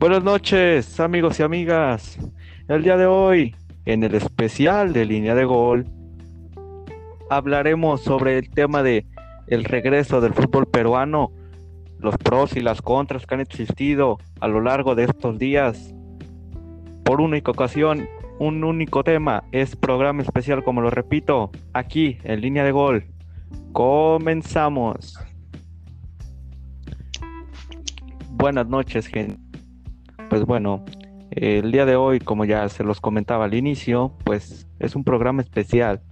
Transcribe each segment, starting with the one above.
Buenas noches, amigos y amigas. El día de hoy, en el especial de Línea de Gol, hablaremos sobre el tema de el regreso del fútbol peruano, los pros y las contras que han existido a lo largo de estos días. Por única ocasión, un único tema, es programa especial, como lo repito, aquí en Línea de Gol. Comenzamos. Buenas noches, gente. Pues bueno, el día de hoy, como ya se los comentaba al inicio, pues es un programa especial.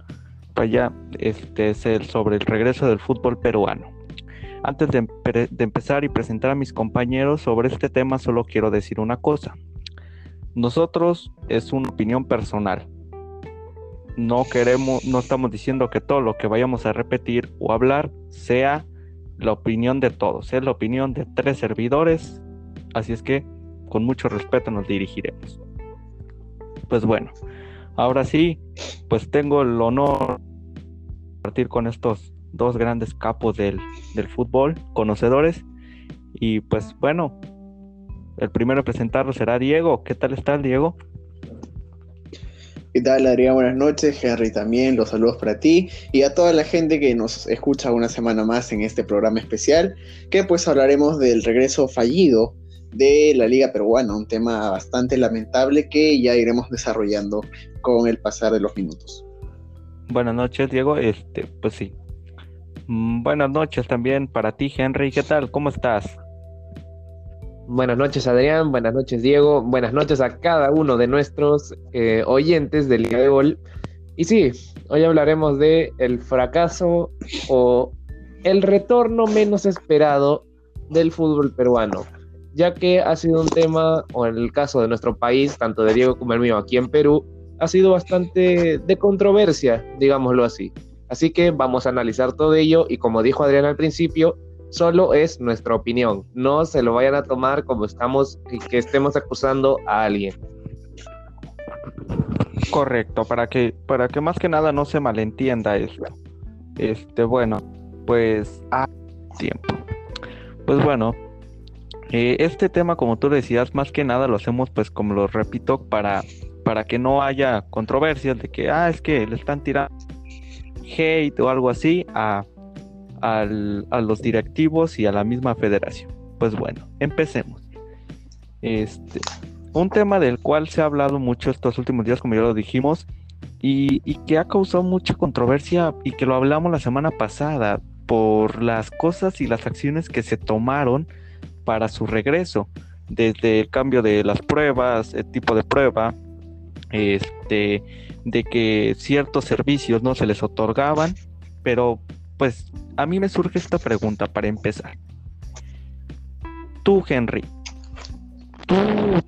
Pues ya este es el sobre el regreso del fútbol peruano. Antes de, empezar y presentar a mis compañeros sobre este tema, solo quiero decir una cosa. Nosotros es una opinión personal. No queremos, no estamos diciendo que todo lo que vayamos a repetir o hablar sea la opinión de todos, es la opinión de tres servidores. Así es que con mucho respeto nos dirigiremos. Pues bueno, ahora sí, pues tengo el honor de compartir con estos dos grandes capos del, del fútbol, conocedores. Y pues bueno, el primero a presentarlo será Diego. ¿Qué tal estás, Diego? ¿Qué tal, Adrián? Buenas noches. Henry también, los saludos para ti y a toda la gente que nos escucha una semana más en este programa especial, que pues hablaremos del regreso fallido de la Liga Peruana, un tema bastante lamentable que ya iremos desarrollando con el pasar de los minutos. Buenas noches, Diego. Este, pues sí. Mm, buenas noches también para ti, Henry. ¿Qué tal? ¿Cómo estás? Buenas noches, Adrián. Buenas noches, Diego. Buenas noches a cada uno de nuestros eh, oyentes de Liga de Gol. Y sí, hoy hablaremos de el fracaso o el retorno menos esperado del fútbol peruano ya que ha sido un tema, o en el caso de nuestro país, tanto de Diego como el mío aquí en Perú, ha sido bastante de controversia, digámoslo así. Así que vamos a analizar todo ello y como dijo Adrián al principio, solo es nuestra opinión. No se lo vayan a tomar como estamos que estemos acusando a alguien. Correcto, para que para que más que nada no se malentienda esto. Este, bueno, pues a tiempo. Pues bueno, eh, este tema, como tú decías, más que nada lo hacemos, pues, como lo repito, para, para que no haya controversias de que, ah, es que le están tirando hate o algo así a, a los directivos y a la misma federación. Pues bueno, empecemos. Este, un tema del cual se ha hablado mucho estos últimos días, como ya lo dijimos, y, y que ha causado mucha controversia y que lo hablamos la semana pasada por las cosas y las acciones que se tomaron para su regreso, desde el cambio de las pruebas, el tipo de prueba, este, de que ciertos servicios no se les otorgaban, pero pues a mí me surge esta pregunta para empezar. Tú, Henry, ¿tú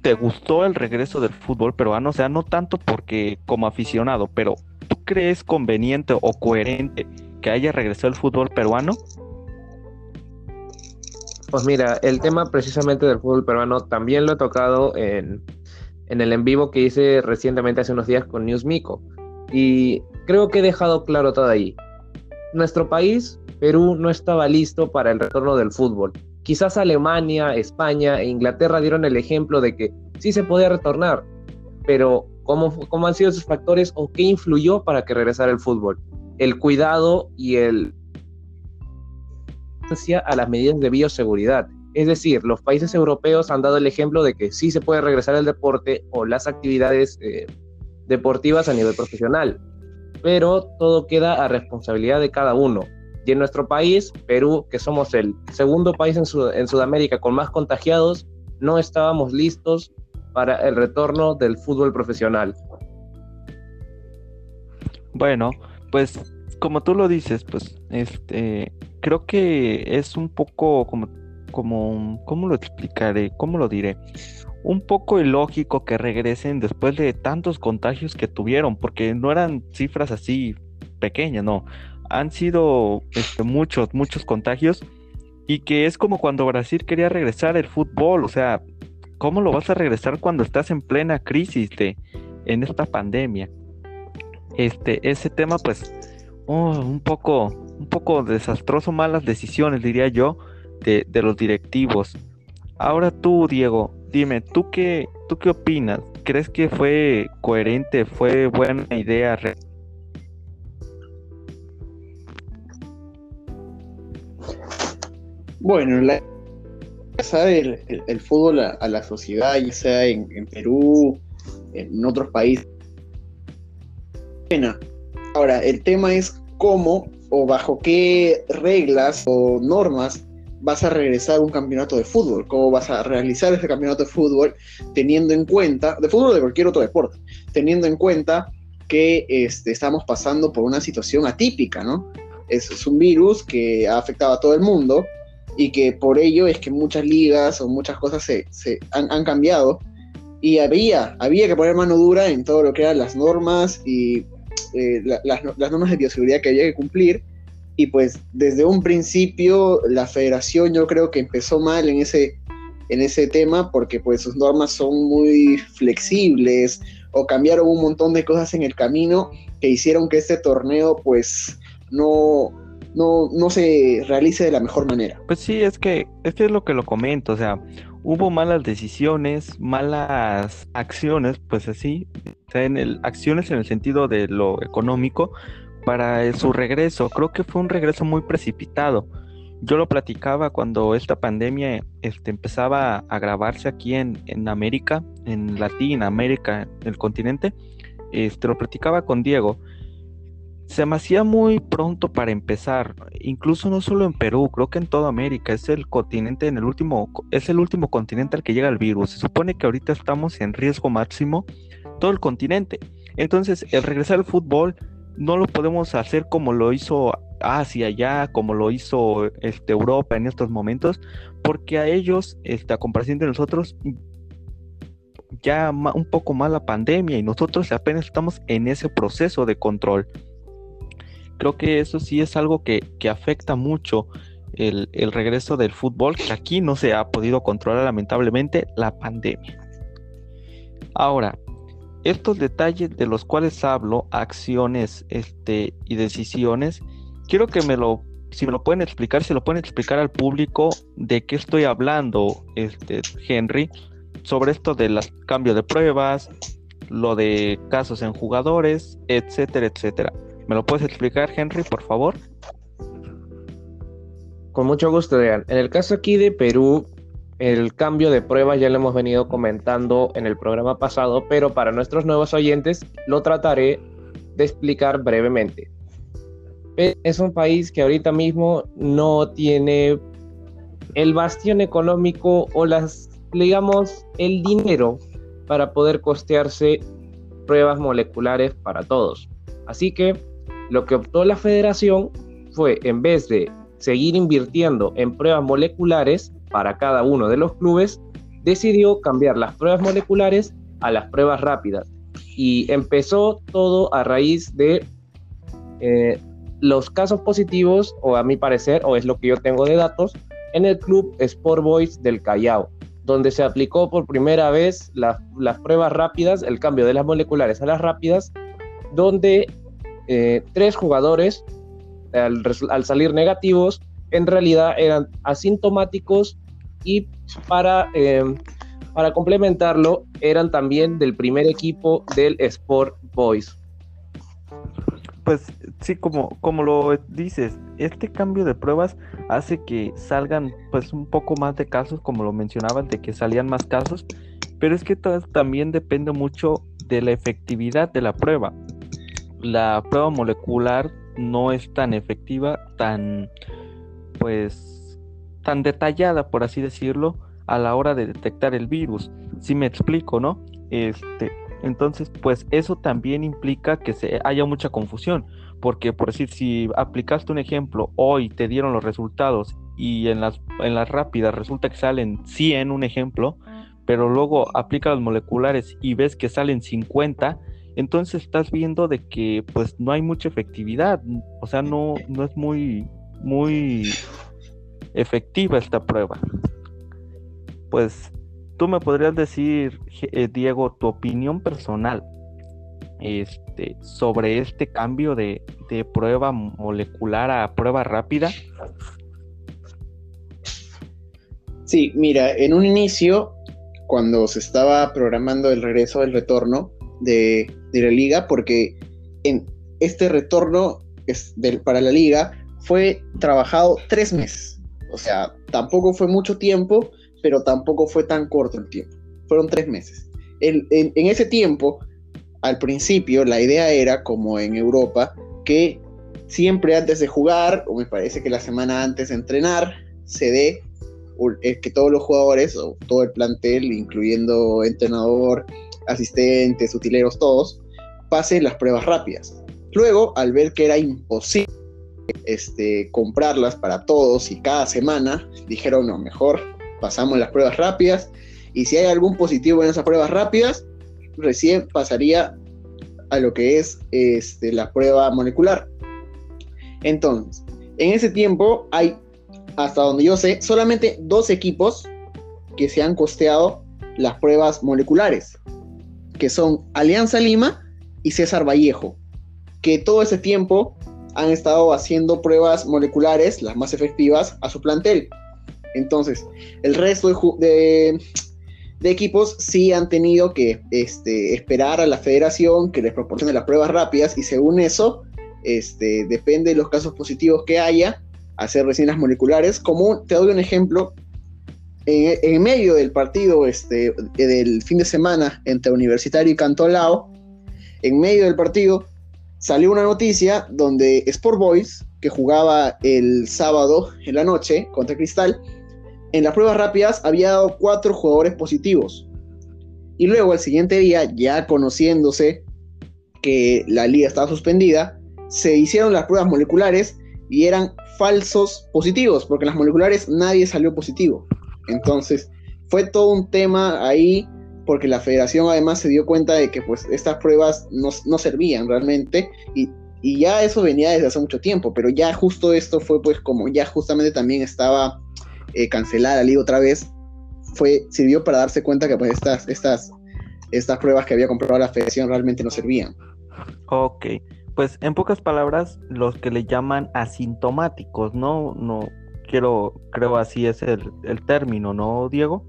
te gustó el regreso del fútbol peruano? O sea, no tanto porque como aficionado, pero ¿tú crees conveniente o coherente que haya regresado el fútbol peruano? Pues mira, el tema precisamente del fútbol peruano también lo he tocado en, el en vivo que hice recientemente hace unos días con News Mico. Y creo que he dejado claro todo ahí. Nuestro país, Perú, no estaba listo para el retorno del fútbol. Quizás Alemania, España e Inglaterra dieron el ejemplo de que sí se podía retornar, pero ¿cómo, cómo han sido esos factores o qué influyó para que regresara el fútbol? El cuidado y el a las medidas de bioseguridad. Es decir, los países europeos han dado el ejemplo de que sí se puede regresar el deporte o las actividades eh, deportivas a nivel profesional, pero todo queda a responsabilidad de cada uno. Y en nuestro país, Perú, que somos el segundo país en, en Sudamérica con más contagiados, no estábamos listos para el retorno del fútbol profesional. Bueno, pues como tú lo dices, pues este creo que es un poco como, como, ¿cómo lo explicaré? ¿Cómo lo diré? Un poco ilógico que regresen después de tantos contagios que tuvieron, porque no eran cifras así pequeñas, no. Han sido este, muchos, muchos contagios y que es como cuando Brasil quería regresar el fútbol, o sea, ¿cómo lo vas a regresar cuando estás en plena crisis de, en esta pandemia? Este, ese tema, pues, oh, un poco, un poco desastroso, malas decisiones, diría yo, de, los directivos. Ahora tú, Diego, dime, ¿tú qué, ¿tú qué opinas? ¿Crees que fue coherente, fue buena idea? Bueno, la, el, el, fútbol a, la sociedad, ya sea en, en Perú, en otros países. Ahora, el tema es cómo o bajo qué reglas o normas vas a regresar a un campeonato de fútbol, cómo vas a realizar ese campeonato de fútbol teniendo en cuenta, de fútbol de cualquier otro deporte, teniendo en cuenta que este, estamos pasando por una situación atípica, ¿no? Es, un virus que ha afectado a todo el mundo y que por ello es que muchas ligas o muchas cosas se, se han, han, cambiado y había, había que poner mano dura en todo lo que eran las normas y eh, las, normas de bioseguridad que había que cumplir. Y pues desde un principio la federación yo creo que empezó mal en ese, en ese tema porque pues sus normas son muy flexibles o cambiaron un montón de cosas en el camino que hicieron que este torneo pues no, no, no se realice de la mejor manera. Pues sí, es que, este es lo que lo comento, o sea, hubo malas decisiones, malas acciones, pues así, en el, acciones en el sentido de lo económico para su regreso. Creo que fue un regreso muy precipitado. Yo lo platicaba cuando esta pandemia este, empezaba a agravarse aquí en, en América, en Latinoamérica, en el continente. Este, lo platicaba con Diego se me hacía muy pronto para empezar, incluso no solo en Perú, creo que en toda América, es el continente en el último, es el último continente al que llega el virus. Se supone que ahorita estamos en riesgo máximo todo el continente. Entonces, el regresar al fútbol no lo podemos hacer como lo hizo Asia ya, como lo hizo este, Europa en estos momentos, porque a ellos, este, a comparación de nosotros, ya un poco más la pandemia y nosotros apenas estamos en ese proceso de control creo que eso sí es algo que, afecta mucho el, regreso del fútbol, que aquí no se ha podido controlar lamentablemente la pandemia. Ahora, estos detalles de los cuales hablo, acciones este, y decisiones, quiero que me lo, si me lo pueden explicar, si lo pueden explicar al público de qué estoy hablando, este, Henry, sobre esto del cambio de pruebas, lo de casos en jugadores, etcétera, etcétera. ¿Me lo puedes explicar, Henry, por favor? Con mucho gusto, Dean. En el caso aquí de Perú, el cambio de pruebas ya lo hemos venido comentando en el programa pasado, pero para nuestros nuevos oyentes lo trataré de explicar brevemente. Es un país que ahorita mismo no tiene el bastión económico o las, digamos, el dinero para poder costearse pruebas moleculares para todos. Así que lo que optó la federación fue, en vez de seguir invirtiendo en pruebas moleculares para cada uno de los clubes, decidió cambiar las pruebas moleculares a las pruebas rápidas. Y empezó todo a raíz de eh, los casos positivos, o a mi parecer, o es lo que yo tengo de datos, en el club Sport Boys del Callao, donde se aplicó por primera vez las pruebas rápidas, el cambio de las moleculares a las rápidas, donde eh, tres jugadores, al, salir negativos, en realidad eran asintomáticos y para, em, para complementarlo, eran también del primer equipo del Sport Boys. Pues sí, como, como lo dices, este cambio de pruebas hace que salgan pues un poco más de casos, como lo mencionaban, de que salían más casos, pero es que también depende mucho de la efectividad de la prueba la prueba molecular no es tan efectiva, tan pues tan detallada, por así decirlo, a la hora de detectar el virus. Si me explico, ¿no? Este, entonces, pues eso también implica que se haya mucha confusión, porque por decir, si aplicaste un ejemplo, hoy te dieron los resultados y en las, en las rápidas resulta que salen 100, un ejemplo, pero luego aplica los moleculares y ves que salen 50, entonces estás viendo de que pues no hay mucha efectividad, o sea, no, no es muy, muy efectiva esta prueba. Pues tú me podrías decir, eh, Diego, tu opinión personal este, sobre este cambio de, de prueba molecular a prueba rápida. Sí, mira, en un inicio cuando se estaba programando el regreso, el retorno de, la liga, porque en este retorno es para la liga fue trabajado tres meses. O sea, tampoco fue mucho tiempo, pero tampoco fue tan corto el tiempo. Fueron tres meses. en, en ese tiempo, al principio, la idea era, como en Europa, que siempre antes de jugar, o me parece que la semana antes de entrenar, se dé eh, que todos los jugadores, o todo el plantel, incluyendo entrenador, asistentes, utileros, todos, pasen las pruebas rápidas. Luego, al ver que era imposible este, comprarlas para todos y cada semana, dijeron, no, mejor pasamos las pruebas rápidas y si hay algún positivo en esas pruebas rápidas, recién pasaría a lo que es este, la prueba molecular. Entonces, en ese tiempo hay, hasta donde yo sé, solamente dos equipos que se han costeado las pruebas moleculares, que son Alianza Lima y César Vallejo, que todo ese tiempo han estado haciendo pruebas moleculares, las más efectivas, a su plantel. Entonces, el resto de, equipos sí han tenido que este, esperar a la federación que les proporcione las pruebas rápidas y según eso, este, depende de los casos positivos que haya, hacer resinas moleculares. Como te doy un ejemplo, en, medio del partido este, del fin de semana entre Universitario y Cantolao, en medio del partido salió una noticia donde Sport Boys, que jugaba el sábado en la noche contra Cristal, en las pruebas rápidas había dado cuatro jugadores positivos. Y luego al siguiente día, ya conociéndose que la liga estaba suspendida, se hicieron las pruebas moleculares y eran falsos positivos, porque en las moleculares nadie salió positivo. Entonces, fue todo un tema ahí, porque la federación además se dio cuenta de que pues estas pruebas no, no servían realmente y, y, ya eso venía desde hace mucho tiempo, pero ya justo esto fue pues como ya justamente también estaba eh, cancelar la liga otra vez, fue, sirvió para darse cuenta que pues estas, estas, estas pruebas que había comprado la federación realmente no servían. Ok, pues en pocas palabras, los que le llaman asintomáticos, ¿no? No quiero, creo así es el, el término, ¿no, Diego?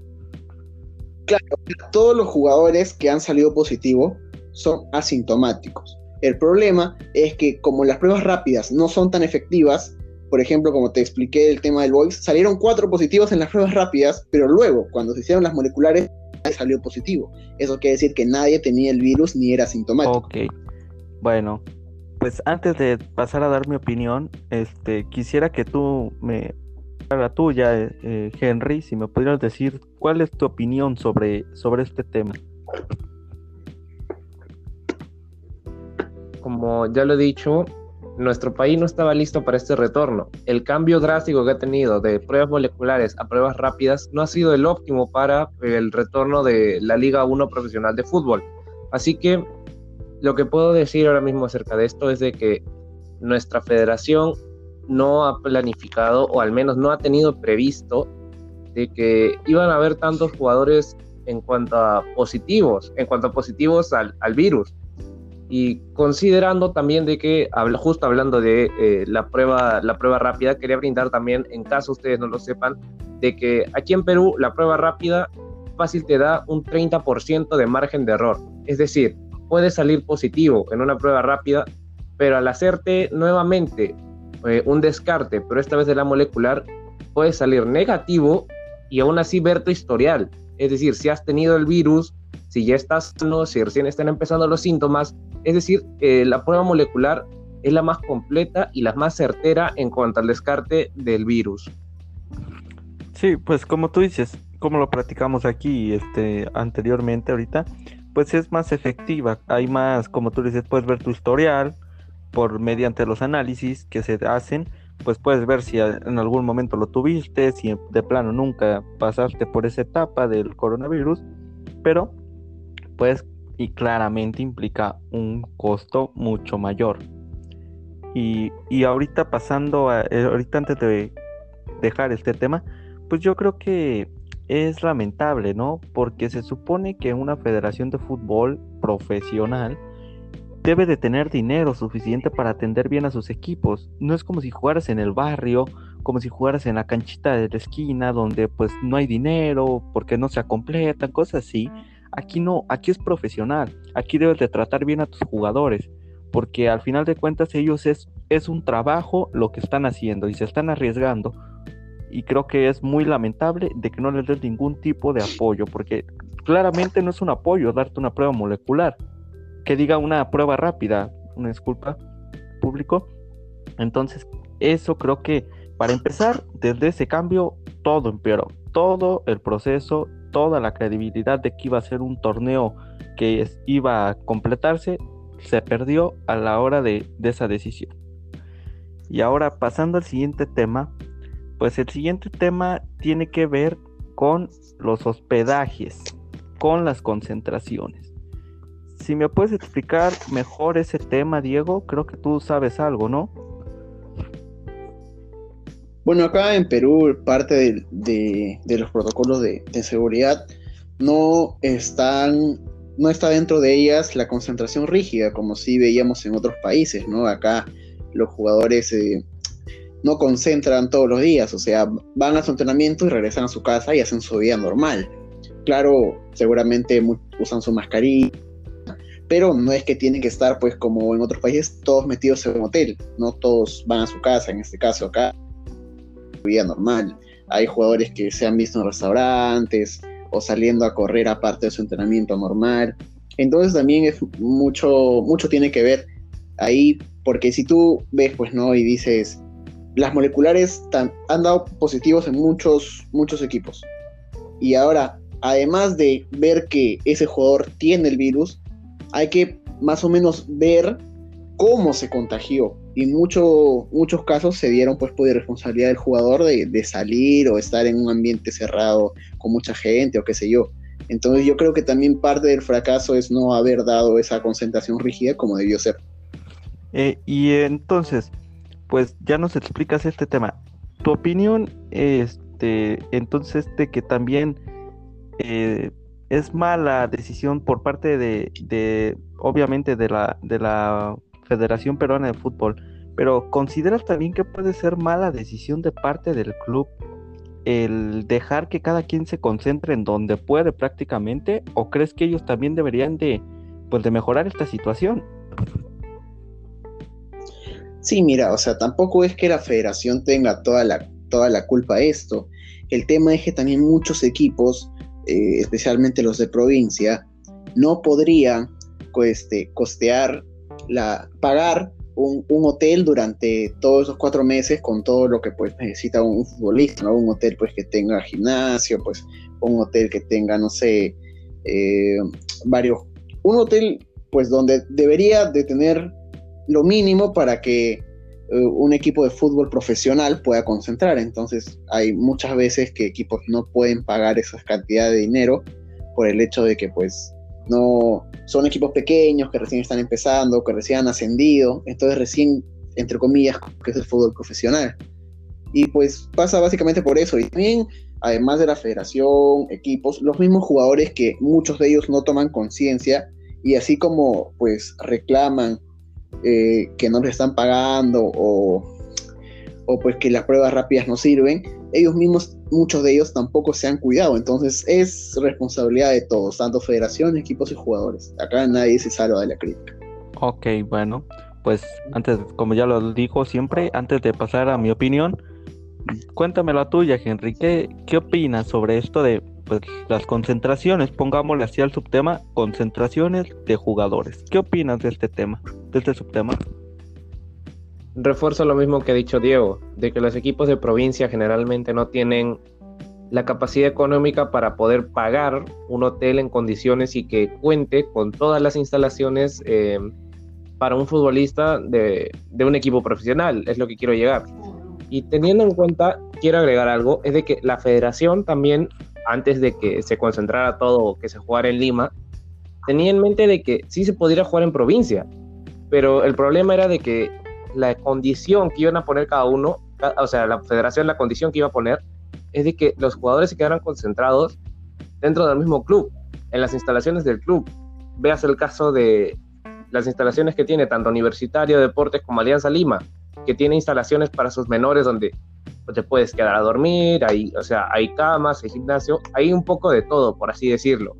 Claro, todos los jugadores que han salido positivo son asintomáticos. El problema es que como las pruebas rápidas no son tan efectivas, por ejemplo, como te expliqué el tema del Voice, salieron cuatro positivos en las pruebas rápidas, pero luego, cuando se hicieron las moleculares, salió positivo. Eso quiere decir que nadie tenía el virus ni era sintomático. Ok. Bueno, pues antes de pasar a dar mi opinión, este, quisiera que tú me la tuya, eh, Henry, si me pudieras decir cuál es tu opinión sobre, sobre este tema. Como ya lo he dicho, nuestro país no estaba listo para este retorno. El cambio drástico que ha tenido de pruebas moleculares a pruebas rápidas no ha sido el óptimo para el retorno de la Liga 1 profesional de fútbol. Así que lo que puedo decir ahora mismo acerca de esto es de que nuestra federación no ha planificado o al menos no ha tenido previsto de que iban a haber tantos jugadores en cuanto a positivos, en cuanto a positivos al, al virus y considerando también de que, justo hablando de eh, la, prueba, la prueba rápida, quería brindar también, en caso ustedes no lo sepan, de que aquí en Perú la prueba rápida fácil te da un 30% de margen de error. Es decir, puedes salir positivo en una prueba rápida, pero al hacerte nuevamente eh, un descarte, pero esta vez de la molecular, puedes salir negativo y aún así ver tu historial. Es decir, si has tenido el virus, si ya estás sano, si recién están empezando los síntomas, es decir, eh, la prueba molecular es la más completa y la más certera en cuanto al descarte del virus. Sí, pues como tú dices, como lo practicamos aquí este, anteriormente ahorita, pues es más efectiva. Hay más, como tú dices, puedes ver tu historial por mediante los análisis que se hacen, pues puedes ver si en algún momento lo tuviste, si de plano nunca pasaste por esa etapa del coronavirus, pero pues y claramente implica un costo mucho mayor. Y, ahorita pasando a, eh, ahorita antes de dejar este tema, pues yo creo que es lamentable, ¿no? Porque se supone que una federación de fútbol profesional debe de tener dinero suficiente para atender bien a sus equipos. No es como si jugaras en el barrio, como si jugaras en la canchita de la esquina donde pues no hay dinero, porque no se completan, cosas así. Aquí no, aquí es profesional. Aquí debes de tratar bien a tus jugadores, porque al final de cuentas ellos es, es un trabajo lo que están haciendo y se están arriesgando. Y creo que es muy lamentable de que no les des ningún tipo de apoyo, porque claramente no es un apoyo darte una prueba molecular que diga una prueba rápida, una disculpa, público. Entonces, eso creo que para empezar, desde ese cambio, todo empeoró. Todo el proceso, toda la credibilidad de que iba a ser un torneo que iba a completarse, se perdió a la hora de, de esa decisión. Y ahora pasando al siguiente tema, pues el siguiente tema tiene que ver con los hospedajes, con las concentraciones si me puedes explicar mejor ese tema, Diego, creo que tú sabes algo, ¿no? Bueno, acá en Perú, parte de, los protocolos de, seguridad no están, no está dentro de ellas la concentración rígida, como sí veíamos en otros países, ¿no? Acá los jugadores eh, no concentran todos los días, o sea, van a su entrenamiento y regresan a su casa y hacen su vida normal. Claro, seguramente usan su mascarilla pero no es que tienen que estar, pues, como en otros países, todos metidos en un hotel, no todos van a su casa, en este caso acá, vida normal. Hay jugadores que se han visto en restaurantes o saliendo a correr aparte de su entrenamiento normal. Entonces también es mucho, mucho tiene que ver ahí, porque si tú ves, pues, ¿no? Y dices, las moleculares han dado positivos en muchos, muchos equipos. Y ahora, además de ver que ese jugador tiene el virus, hay que más o menos ver cómo se contagió. Y mucho, muchos casos se dieron pues por responsabilidad del jugador de, salir o estar en un ambiente cerrado con mucha gente o qué sé yo. Entonces yo creo que también parte del fracaso es no haber dado esa concentración rígida como debió ser. Eh, y entonces, pues ya nos explicas este tema. Tu opinión, este, entonces, de que también eh, es mala decisión por parte de, obviamente, de la, de la Federación Peruana de Fútbol, pero ¿consideras también que puede ser mala decisión de parte del club el dejar que cada quien se concentre en donde puede prácticamente? ¿O crees que ellos también deberían de, pues, de mejorar esta situación? Sí, mira, o sea, tampoco es que la federación tenga toda la, toda la culpa de esto. El tema es que también muchos equipos eh, especialmente los de provincia, no podrían este, costear, la, pagar un, hotel durante todos esos cuatro meses con todo lo que pues necesita un, futbolista, un hotel pues que tenga gimnasio, pues un hotel que tenga, no sé, eh, varios, un hotel pues donde debería de tener lo mínimo para que un equipo de fútbol profesional pueda concentrar. Entonces hay muchas veces que equipos no pueden pagar esas cantidades de dinero por el hecho de que pues no son equipos pequeños que recién están empezando, que recién han ascendido, entonces recién, entre comillas, que es el fútbol profesional. Y pues pasa básicamente por eso. Y también, además de la federación, equipos, los mismos jugadores que muchos de ellos no toman conciencia y así como pues reclaman eh, que no les están pagando o, o pues que las pruebas rápidas no sirven, ellos mismos, muchos de ellos tampoco se han cuidado. Entonces es responsabilidad de todos, tanto federación, equipos y jugadores. Acá nadie se salva de la crítica. Ok, bueno, pues antes, como ya lo digo siempre, antes de pasar a mi opinión, cuéntame la tuya, Henry. ¿Qué, qué opinas sobre esto de pues, las concentraciones, pongámosle así al subtema, concentraciones de jugadores. ¿Qué opinas de este tema, de este subtema? Refuerzo lo mismo que ha dicho Diego, de que los equipos de provincia generalmente no tienen la capacidad económica para poder pagar un hotel en condiciones y que cuente con todas las instalaciones eh, para un futbolista de, de un equipo profesional, es lo que quiero llegar. Y teniendo en cuenta, quiero agregar algo, es de que la federación también antes de que se concentrara todo, que se jugara en Lima, tenía en mente de que sí se pudiera jugar en provincia, pero el problema era de que la condición que iban a poner cada uno, o sea, la federación, la condición que iba a poner, es de que los jugadores se quedaran concentrados dentro del mismo club, en las instalaciones del club. Veas el caso de las instalaciones que tiene tanto Universitario de Deportes como Alianza Lima, que tiene instalaciones para sus menores donde te puedes quedar a dormir, hay, o sea, hay camas, hay gimnasio, hay un poco de todo, por así decirlo.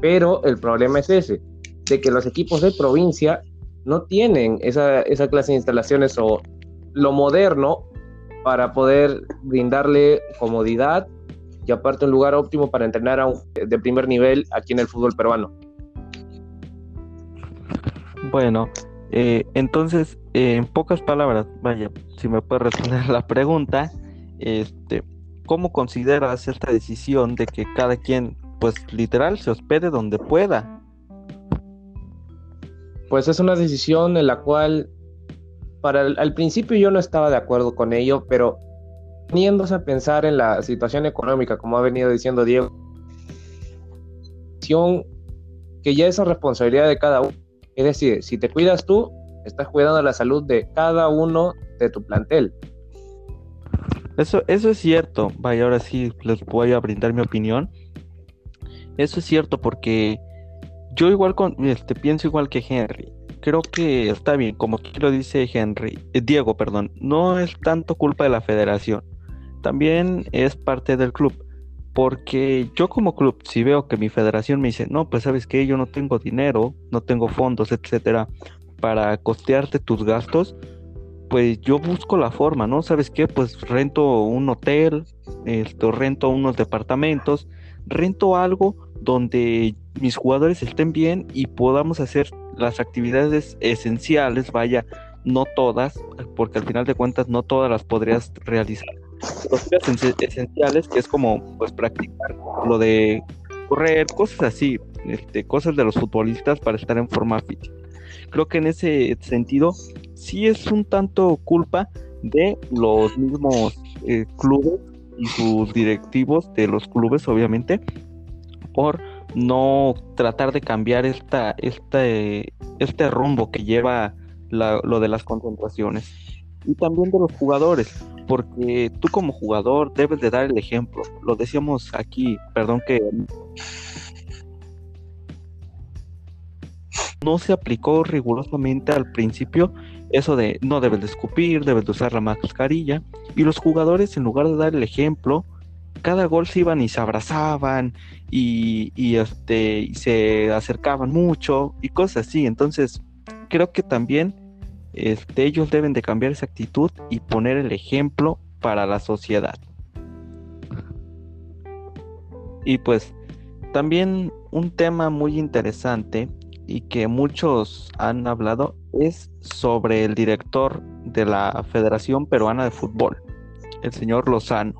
Pero el problema es ese, de que los equipos de provincia no tienen esa, esa clase de instalaciones o lo moderno para poder brindarle comodidad y aparte un lugar óptimo para entrenar a un, de primer nivel aquí en el fútbol peruano. Bueno, eh, entonces, eh, en pocas palabras, vaya, si me puedes responder la pregunta, este, ¿cómo consideras esta decisión de que cada quien, pues literal, se hospede donde pueda? Pues es una decisión en la cual, para al principio yo no estaba de acuerdo con ello, pero poniéndose a pensar en la situación económica, como ha venido diciendo Diego, que ya es responsabilidad de cada uno. Es decir, si te cuidas tú, estás cuidando la salud de cada uno de tu plantel. Eso, eso es cierto. Vaya, ahora sí les voy a brindar mi opinión. Eso es cierto porque yo igual con, este, pienso igual que Henry. Creo que está bien, como aquí lo dice Henry, eh, Diego, perdón, no es tanto culpa de la federación también es parte del club. Porque yo como club, si veo que mi federación me dice, no, pues sabes que yo no tengo dinero, no tengo fondos, etcétera, para costearte tus gastos, pues yo busco la forma, ¿no? ¿Sabes qué? Pues rento un hotel, esto, rento unos departamentos, rento algo donde mis jugadores estén bien y podamos hacer las actividades esenciales, vaya, no todas, porque al final de cuentas no todas las podrías realizar cosas esenciales, que es como pues practicar lo de correr, cosas así, este, cosas de los futbolistas para estar en forma física. Creo que en ese sentido sí es un tanto culpa de los mismos eh, clubes y sus directivos de los clubes, obviamente, por no tratar de cambiar esta, este, este rumbo que lleva lo de las concentraciones. Y también de los jugadores, porque tú como jugador debes de dar el ejemplo. Lo decíamos aquí, perdón que no se aplicó rigurosamente al principio eso de no debes de escupir, debes de usar la mascarilla y los jugadores en lugar de dar el ejemplo cada gol se iban y se abrazaban y, y este se acercaban mucho y cosas así entonces creo que también este, ellos deben de cambiar esa actitud y poner el ejemplo para la sociedad. Y pues también un tema muy interesante y que muchos han hablado es sobre el director de la Federación Peruana de Fútbol, el señor Lozano,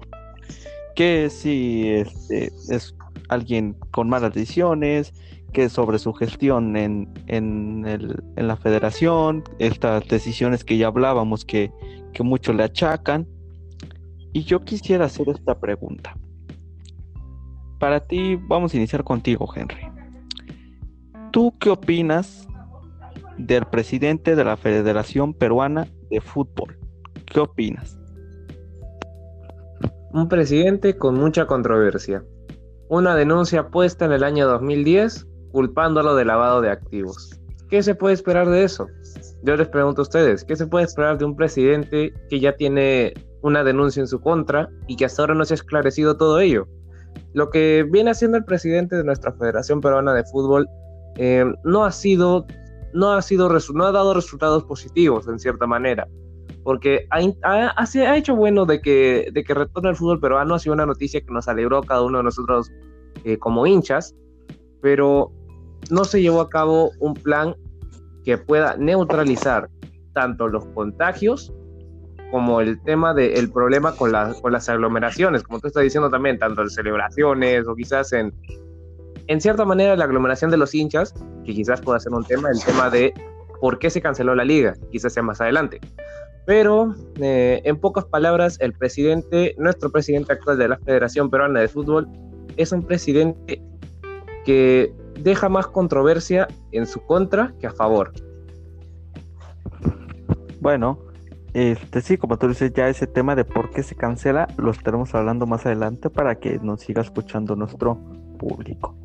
que si este, es alguien con malas decisiones, que sobre su gestión en, en, el, en, la federación, estas decisiones que ya hablábamos que, que mucho le achacan. Y yo quisiera hacer esta pregunta. Para ti, vamos a iniciar contigo, Henry. ¿Tú qué opinas del presidente de la Federación Peruana de Fútbol? ¿Qué opinas? Un presidente con mucha controversia. Una denuncia puesta en el año 2010 culpándolo de lavado de activos. ¿Qué se puede esperar de eso? Yo les pregunto a ustedes, ¿qué se puede esperar de un presidente que ya tiene una denuncia en su contra y que hasta ahora no se ha esclarecido todo ello? Lo que viene haciendo el presidente de nuestra Federación Peruana de Fútbol eh, no ha sido, no ha sido, no ha dado resultados positivos en cierta manera, porque ha, ha, hecho bueno de que, de que retorne el fútbol peruano, ha sido una noticia que nos alegró a cada uno de nosotros eh, como hinchas, pero no se llevó a cabo un plan que pueda neutralizar tanto los contagios como el tema del problema con, con las aglomeraciones, como tú estás diciendo también, tanto en celebraciones o quizás en, en cierta manera la aglomeración de los hinchas, que quizás pueda ser un tema, el tema de por qué se canceló la liga, quizás sea más adelante. Pero eh, en pocas palabras, el presidente, nuestro presidente actual de la Federación Peruana de Fútbol, es un presidente que deja más controversia en su contra que a favor. Bueno, este sí, como tú dices, ya ese tema de por qué se cancela lo estaremos hablando más adelante para que nos siga escuchando nuestro público.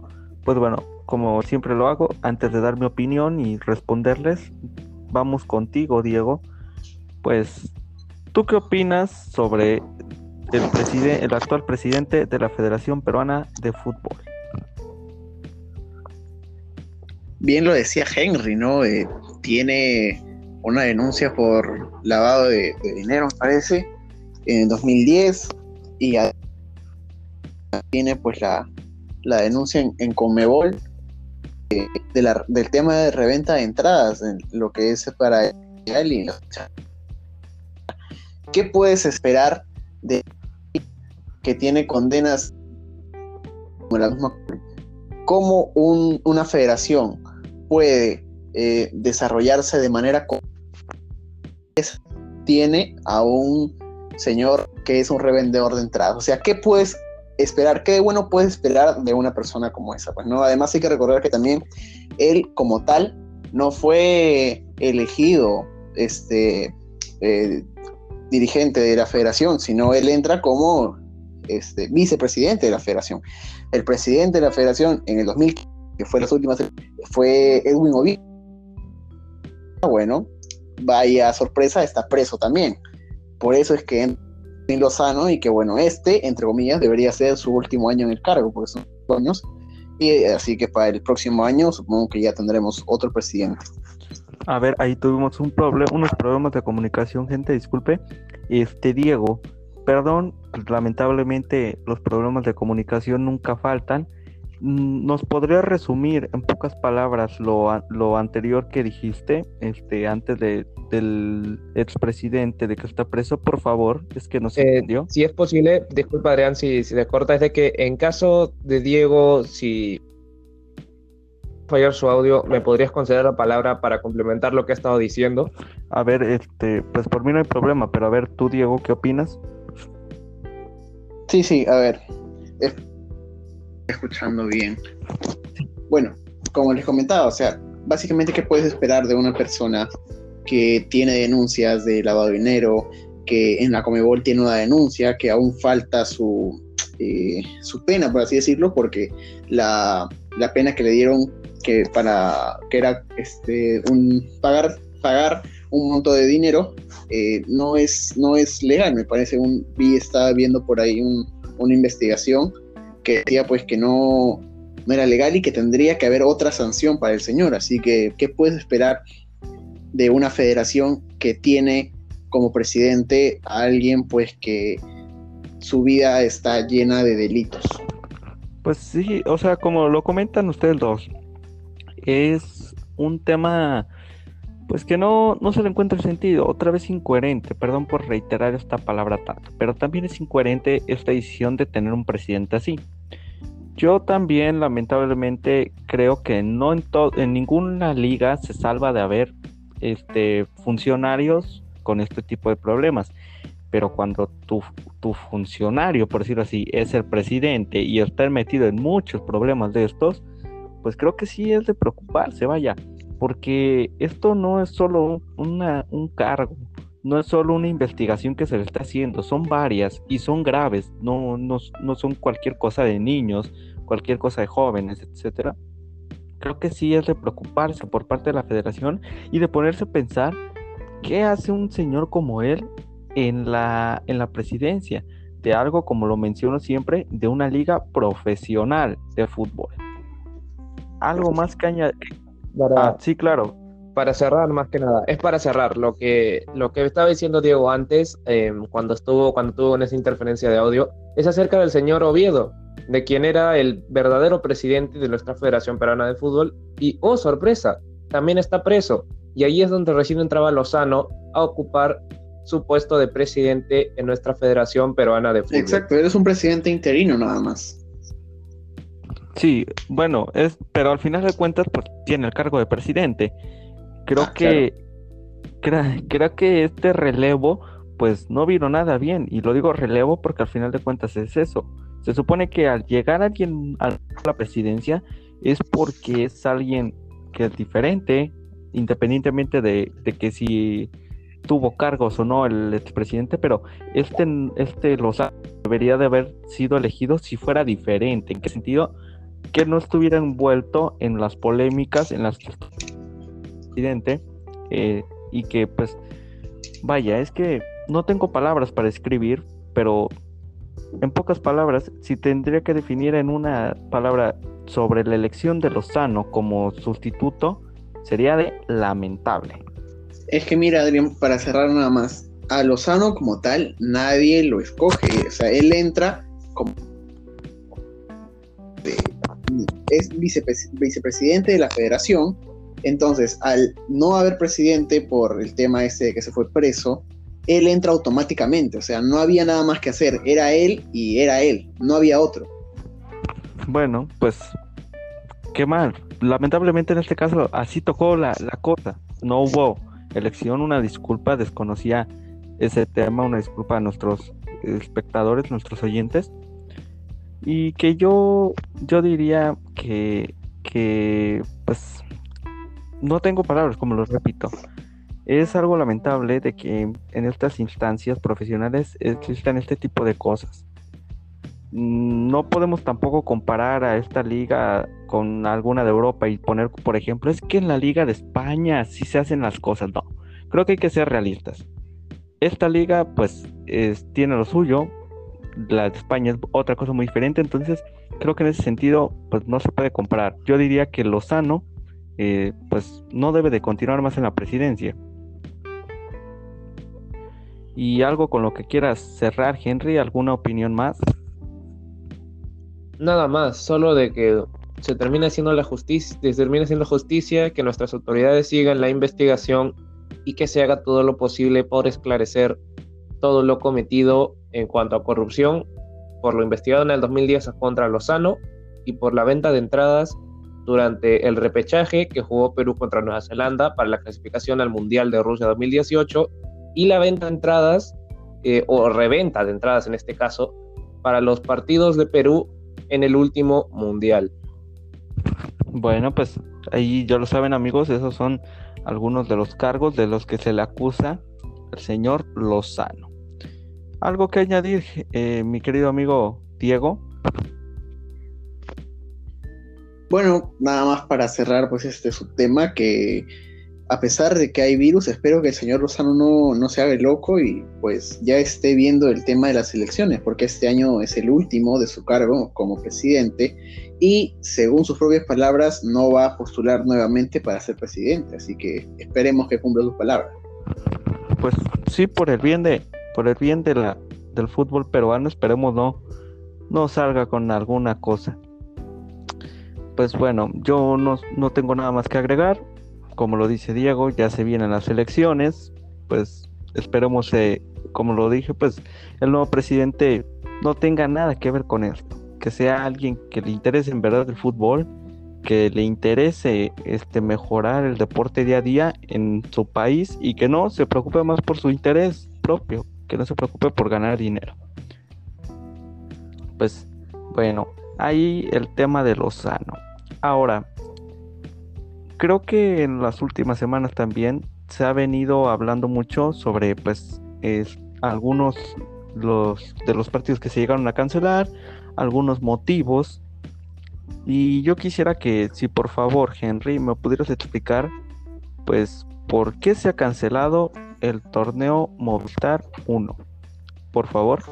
Pues bueno, como siempre lo hago, antes de dar mi opinión y responderles, vamos contigo, Diego. Pues, ¿tú qué opinas sobre el, el actual presidente de la Federación Peruana de Fútbol? Bien lo decía Henry, ¿no? Eh, tiene una denuncia por lavado de, dinero, me parece, en 2010 y tiene pues la, denuncia en, Conmebol eh, del tema de reventa de entradas, en lo que es para él ¿Qué puedes esperar de que tiene condenas como la misma? ¿Cómo una federación puede eh, desarrollarse de manera tiene a un señor que es un revendedor de entradas. O sea, ¿qué puedes esperar? ¿Qué bueno puedes esperar de una persona como esa? Pues no, además hay que recordar que también él como tal no fue elegido este eh, dirigente de la federación, sino él entra como este, vicepresidente de la federación. El presidente de la federación en el 2000, que fue las últimas, fue Edwin Ovi. Bueno, vaya sorpresa, está preso también. Por eso es que en Lozano y que bueno, este, entre comillas, debería ser su último año en el cargo, porque son años. Y eh, así que para el próximo año supongo que ya tendremos otro presidente. A ver, ahí tuvimos un problema, unos problemas de comunicación, gente, disculpe. Este Diego, perdón, lamentablemente los problemas de comunicación nunca faltan. Mm, ¿Nos podría resumir en pocas palabras lo, lo anterior que dijiste este, antes de, del expresidente de que está preso? Por favor, es que no se eh, entendió. Si es posible, disculpa Adrián si, si te corta, es de que en caso de Diego, si fallar su audio, ¿me podrías conceder la palabra para complementar lo que ha estado diciendo? A ver, este, pues por mí no hay problema, pero a ver, tú Diego, ¿qué opinas? Sí, sí, a ver escuchando bien. Bueno, como les comentaba, o sea, básicamente, ¿qué puedes esperar de una persona que tiene denuncias de lavado de dinero, que en la Comebol tiene una denuncia, que aún falta su, eh, su pena, por así decirlo, porque la, la, pena que le dieron que para que era este un pagar pagar un monto de dinero eh, no es no es legal me parece un vi estaba viendo por ahí una investigación que decía pues que no, era legal y que tendría que haber otra sanción para el señor. Así que, ¿qué puedes esperar de una federación que tiene como presidente a alguien pues que su vida está llena de delitos? Pues sí, o sea, como lo comentan ustedes dos, es un tema pues que no, no se le encuentra el sentido, otra vez incoherente, perdón por reiterar esta palabra tanto, pero también es incoherente esta decisión de tener un presidente así. Yo también lamentablemente creo que no en, en ninguna liga se salva de haber este, funcionarios con este tipo de problemas. Pero cuando tu, tu funcionario, por decirlo así, es el presidente y está metido en muchos problemas de estos, pues creo que sí es de preocuparse, vaya, porque esto no es solo una, un cargo, no es solo una investigación que se le está haciendo, son varias y son graves, no, no, son cualquier cosa de niños, cualquier cosa de jóvenes, etcétera. Creo que sí es de preocuparse por parte de la federación y de ponerse a pensar qué hace un señor como él en la, en la presidencia de algo, como lo menciono siempre, de una liga profesional de fútbol. Algo más que añadir. Ah, sí, claro para cerrar más que nada, es para cerrar lo que, lo que estaba diciendo Diego antes, em, cuando estuvo, cuando tuvo en esa interferencia de audio, es acerca del señor Oviedo, de quien era el verdadero presidente de nuestra Federación Peruana de Fútbol, y oh sorpresa, también está preso, y ahí es donde recién entraba Lozano a ocupar su puesto de presidente en nuestra Federación Peruana de Fútbol. Exacto, eres un presidente interino nada más. Sí, bueno, es, pero al final de cuentas, pues tiene el cargo de presidente. Creo ah, que creo, que este relevo pues no vino nada bien y lo digo relevo porque al final de cuentas es eso. Se supone que al llegar alguien a la presidencia es porque es alguien que es diferente, independientemente de, que si tuvo cargos o no el expresidente, pero este, este Lozano debería de haber sido elegido si fuera diferente. ¿En qué sentido? que no estuviera envuelto en las polémicas en las que eh, y que pues vaya, es que no tengo palabras para escribir, pero en pocas palabras, si tendría que definir en una palabra sobre la elección de Lozano como sustituto, sería de lamentable. Es que mira, Adrián, para cerrar nada más, a Lozano como tal, nadie lo escoge. O sea, él entra como. Es vicepresidente de la federación. Entonces, al no haber presidente por el tema ese de que se fue preso, él entra automáticamente. O sea, no había nada más que hacer. Era él y era él. No había otro. Bueno, pues. Qué mal. Lamentablemente en este caso así tocó la, la cosa. No hubo elección, una disculpa, desconocía ese tema, una disculpa a nuestros espectadores, nuestros oyentes. Y que yo, yo diría que, que, pues, no tengo palabras, como lo repito. Es algo lamentable de que en estas instancias profesionales existan este tipo de cosas. No podemos tampoco comparar a esta liga con alguna de Europa y poner, por ejemplo, es que en la liga de España sí se hacen las cosas. No, creo que hay que ser realistas esta liga pues tiene lo suyo, la de España es otra cosa muy diferente, entonces creo que en ese sentido pues no se puede comparar. Yo diría que Lozano eh, pues no debe de continuar más en la presidencia. Y algo con lo que quieras cerrar, Henry, ¿alguna opinión más? Nada más, solo de que se termine haciendo la justicia, se termine haciendo justicia, que nuestras autoridades sigan la investigación y que se haga todo lo posible por esclarecer todo lo cometido en cuanto a corrupción por lo investigado en el 2010 contra Lozano y por la venta de entradas durante el repechaje que jugó Perú contra Nueva Zelanda para la clasificación al Mundial de Rusia 2018 y la venta de entradas eh, o reventa de entradas en este caso para los partidos de Perú en el último Mundial. Bueno, pues ahí ya lo saben amigos, esos son algunos de los cargos de los que se le acusa al señor Lozano. ¿Algo que añadir, eh, mi querido amigo Diego? Bueno, nada más para cerrar pues este su tema que a pesar de que hay virus, espero que el señor Lozano no, no se haga loco y pues ya esté viendo el tema de las elecciones, porque este año es el último de su cargo como presidente y según sus propias palabras no va a postular nuevamente para ser presidente, así que esperemos que cumpla sus palabras. Pues sí, por el bien de, por el bien de la, del fútbol peruano, esperemos no, no salga con alguna cosa. Pues bueno, yo no, no tengo nada más que agregar. Como lo dice Diego, ya se vienen las elecciones. Pues esperemos, eh, como lo dije, pues el nuevo presidente no tenga nada que ver con esto que sea alguien que le interese en verdad el fútbol, que le interese este mejorar el deporte día a día en su país y que no se preocupe más por su interés propio, que no se preocupe por ganar dinero. Pues bueno, ahí el tema de Lozano. Ahora, creo que en las últimas semanas también se ha venido hablando mucho sobre pues algunos los, de los partidos que se llegaron a cancelar, algunos motivos. Y yo quisiera que, si por favor, Henry, me pudieras explicar, pues, por qué se ha cancelado el torneo Movistar 1. Por favor.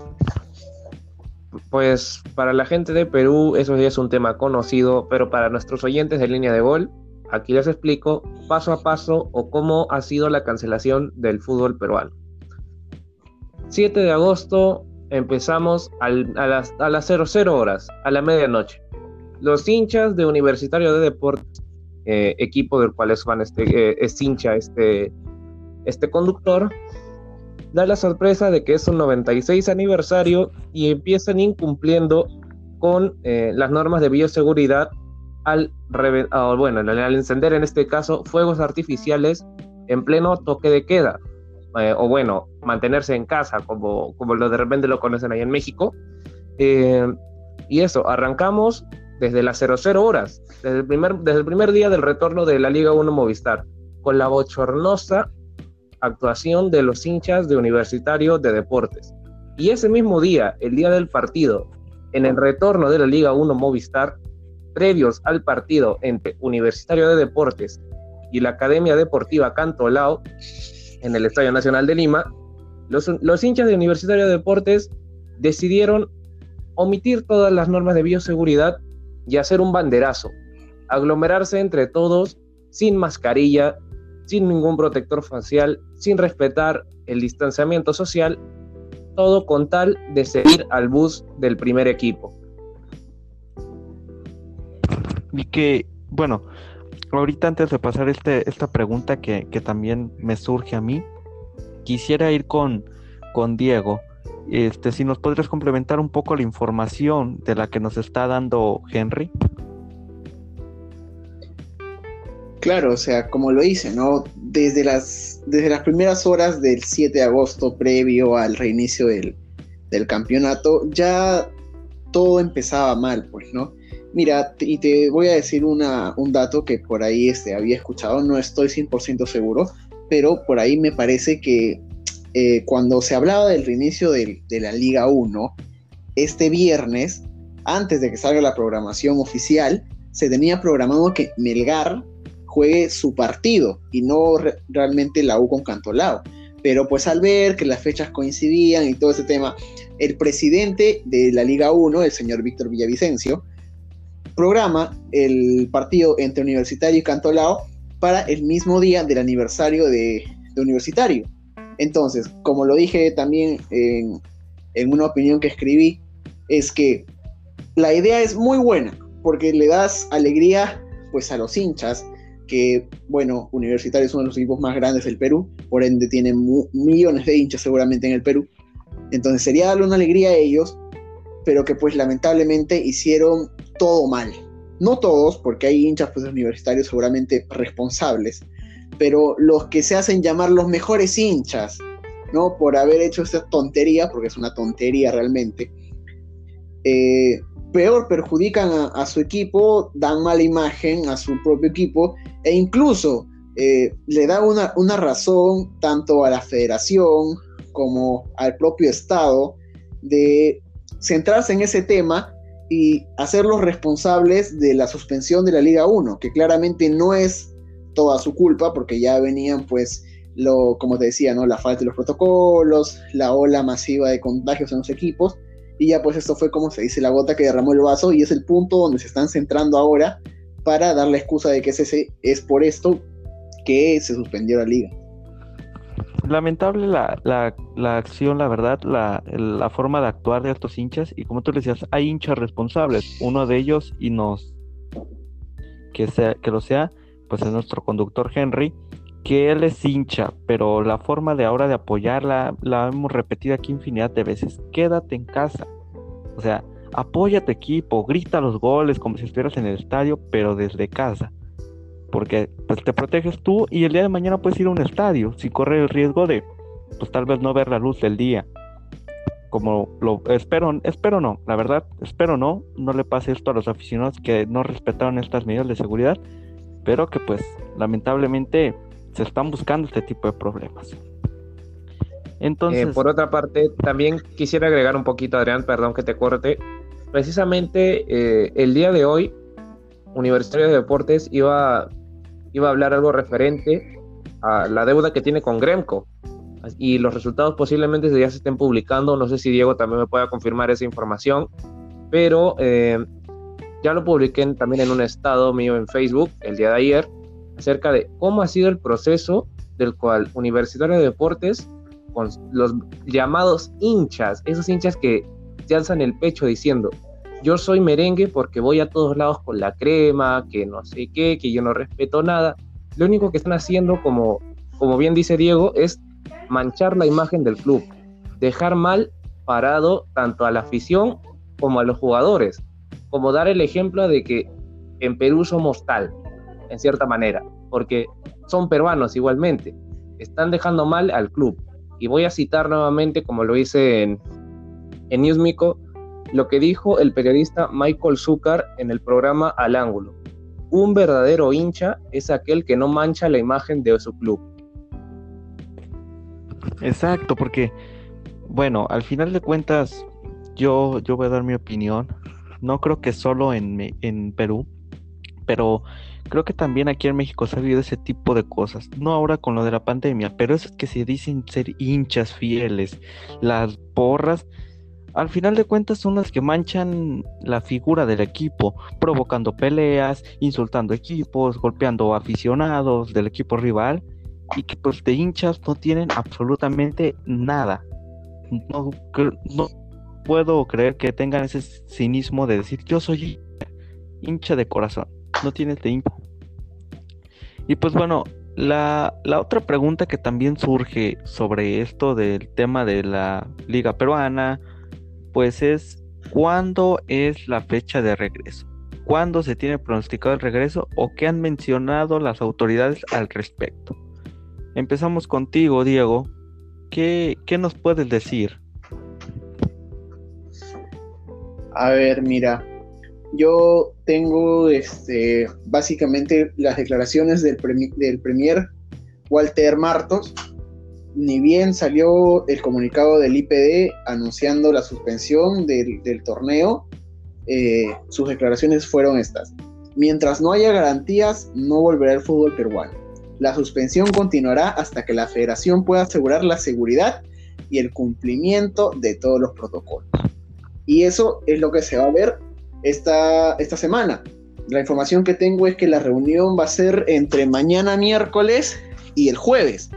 Pues para la gente de Perú eso ya es un tema conocido, pero para nuestros oyentes de línea de gol, aquí les explico paso a paso o cómo ha sido la cancelación del fútbol peruano. 7 de agosto empezamos a, las, a las 00 horas, a la medianoche. Los hinchas de Universitario de Deportes, eh, equipo del cual es, fan este, eh, es hincha este, este conductor, da la sorpresa de que es un 96 aniversario y empiezan incumpliendo con eh, las normas de bioseguridad al, bueno, al encender en este caso fuegos artificiales en pleno toque de queda. Eh, o bueno, mantenerse en casa, como, como lo de repente lo conocen ahí en México. Eh, y eso, arrancamos desde las 00 horas, desde el, primer, desde el primer día del retorno de la Liga 1 Movistar, con la bochornosa actuación de los hinchas de Universitario de Deportes. Y ese mismo día, el día del partido, en el retorno de la Liga 1 Movistar, previos al partido entre Universitario de Deportes y la Academia Deportiva Cantolao en el Estadio Nacional de Lima, los, los hinchas de Universitario de Deportes decidieron omitir todas las normas de bioseguridad y hacer un banderazo, aglomerarse entre todos sin mascarilla, sin ningún protector facial, sin respetar el distanciamiento social, todo con tal de seguir al bus del primer equipo. Y que, bueno, ahorita antes de pasar este, esta pregunta que, que también me surge a mí, quisiera ir con, con Diego. Este, si nos podrías complementar un poco la información de la que nos está dando Henry. Claro, o sea, como lo hice, ¿no? Desde las, desde las primeras horas del 7 de agosto, previo al reinicio del, del campeonato, ya todo empezaba mal, pues, ¿no? Mira, y te voy a decir una, un dato que por ahí este, había escuchado, no estoy 100% seguro, pero por ahí me parece que eh, cuando se hablaba del reinicio de la Liga 1, este viernes, antes de que salga la programación oficial, se tenía programado que Melgar juegue su partido y no realmente la U con Cantolao. Pero pues al ver que las fechas coincidían y todo ese tema, el presidente de la Liga 1, el señor Víctor Villavicencio, programa el partido entre Universitario y Cantolao para el mismo día del aniversario de, Universitario. Entonces, como lo dije también en, en una opinión que escribí, es que la idea es muy buena porque le das alegría pues a los hinchas que, bueno, Universitario es uno de los equipos más grandes del Perú, por ende tienen millones de hinchas seguramente en el Perú. Entonces sería darle una alegría a ellos, pero que pues lamentablemente hicieron todo mal. No todos, porque hay hinchas pues universitarios seguramente responsables, pero los que se hacen llamar los mejores hinchas, ¿no? Por haber hecho esta tontería, porque es una tontería realmente, eh, peor perjudican a, su equipo, dan mala imagen a su propio equipo e incluso eh, le da una, una razón tanto a la federación como al propio Estado de centrarse en ese tema y hacerlos responsables de la suspensión de la Liga 1, que claramente no es toda su culpa, porque ya venían pues lo, como te decía, ¿no? La falta de los protocolos, la ola masiva de contagios en los equipos, y ya pues esto fue como se dice la gota que derramó el vaso y es el punto donde se están centrando ahora para dar la excusa de que ese es por esto que se suspendió la liga. Lamentable la, la, acción, la verdad, la, la, forma de actuar de estos hinchas y como tú decías, hay hinchas responsables, uno de ellos y nos que sea que lo sea, pues es nuestro conductor Henry, que él es hincha, pero la forma de ahora de apoyarla la hemos repetido aquí infinidad de veces. Quédate en casa. O sea, apoya equipo, grita los goles como si estuvieras en el estadio, pero desde casa. Porque pues te proteges tú y el día de mañana puedes ir a un estadio sin correr el riesgo de pues tal vez no ver la luz del día. Como lo espero, espero no, la verdad, espero no, no le pase esto a los aficionados que no respetaron estas medidas de seguridad, pero que pues lamentablemente se están buscando este tipo de problemas. Entonces, eh, por otra parte, también quisiera agregar un poquito, Adrián, perdón que te corte. Precisamente eh, el día de hoy, Universitario de Deportes iba, iba a hablar algo referente a la deuda que tiene con Gremco. Y los resultados posiblemente ya se estén publicando. No sé si Diego también me pueda confirmar esa información. Pero eh, ya lo publiqué también en un estado mío en Facebook el día de ayer acerca de cómo ha sido el proceso del cual Universitario de Deportes, con los llamados hinchas, esos hinchas que se alzan el pecho diciendo, yo soy merengue porque voy a todos lados con la crema, que no sé qué, que yo no respeto nada. Lo único que están haciendo, como, como bien dice Diego, es manchar la imagen del club, dejar mal parado tanto a la afición como a los jugadores, como dar el ejemplo de que en Perú somos tal, en cierta manera, porque son peruanos igualmente. Están dejando mal al club. Y voy a citar nuevamente, como lo hice en, en Newsmico, lo que dijo el periodista Michael Zucker en el programa Al Ángulo. Un verdadero hincha es aquel que no mancha la imagen de su club. Exacto, porque, bueno, al final de cuentas, yo, yo voy a dar mi opinión. no creo que solo en, en Perú, pero creo que también aquí en México se ha habido ese tipo de cosas, no ahora con lo de la pandemia, pero es que se dicen ser hinchas fieles, las porras, al final de cuentas son las que manchan la figura del equipo, provocando peleas, insultando equipos, golpeando aficionados del equipo rival y que pues de hinchas no tienen absolutamente nada. No, no puedo creer que tengan ese cinismo de decir yo soy hincha de corazón, no de hincha. Y pues bueno, la, la, otra pregunta que también surge sobre esto del tema de la liga peruana, pues es cuándo es la fecha de regreso, cuándo se tiene pronosticado el regreso o qué han mencionado las autoridades al respecto. Empezamos contigo, Diego. ¿Qué, qué nos puedes decir? A ver, mira, yo tengo este, básicamente las declaraciones del, del Premier Walter Martos, ni bien salió el comunicado del IPD anunciando la suspensión del, torneo, eh, sus declaraciones fueron estas. Mientras no haya garantías, no volverá el fútbol peruano. La suspensión continuará hasta que la federación pueda asegurar la seguridad y el cumplimiento de todos los protocolos. Y eso es lo que se va a ver esta, esta semana. La información que tengo es que la reunión va a ser entre mañana miércoles y el jueves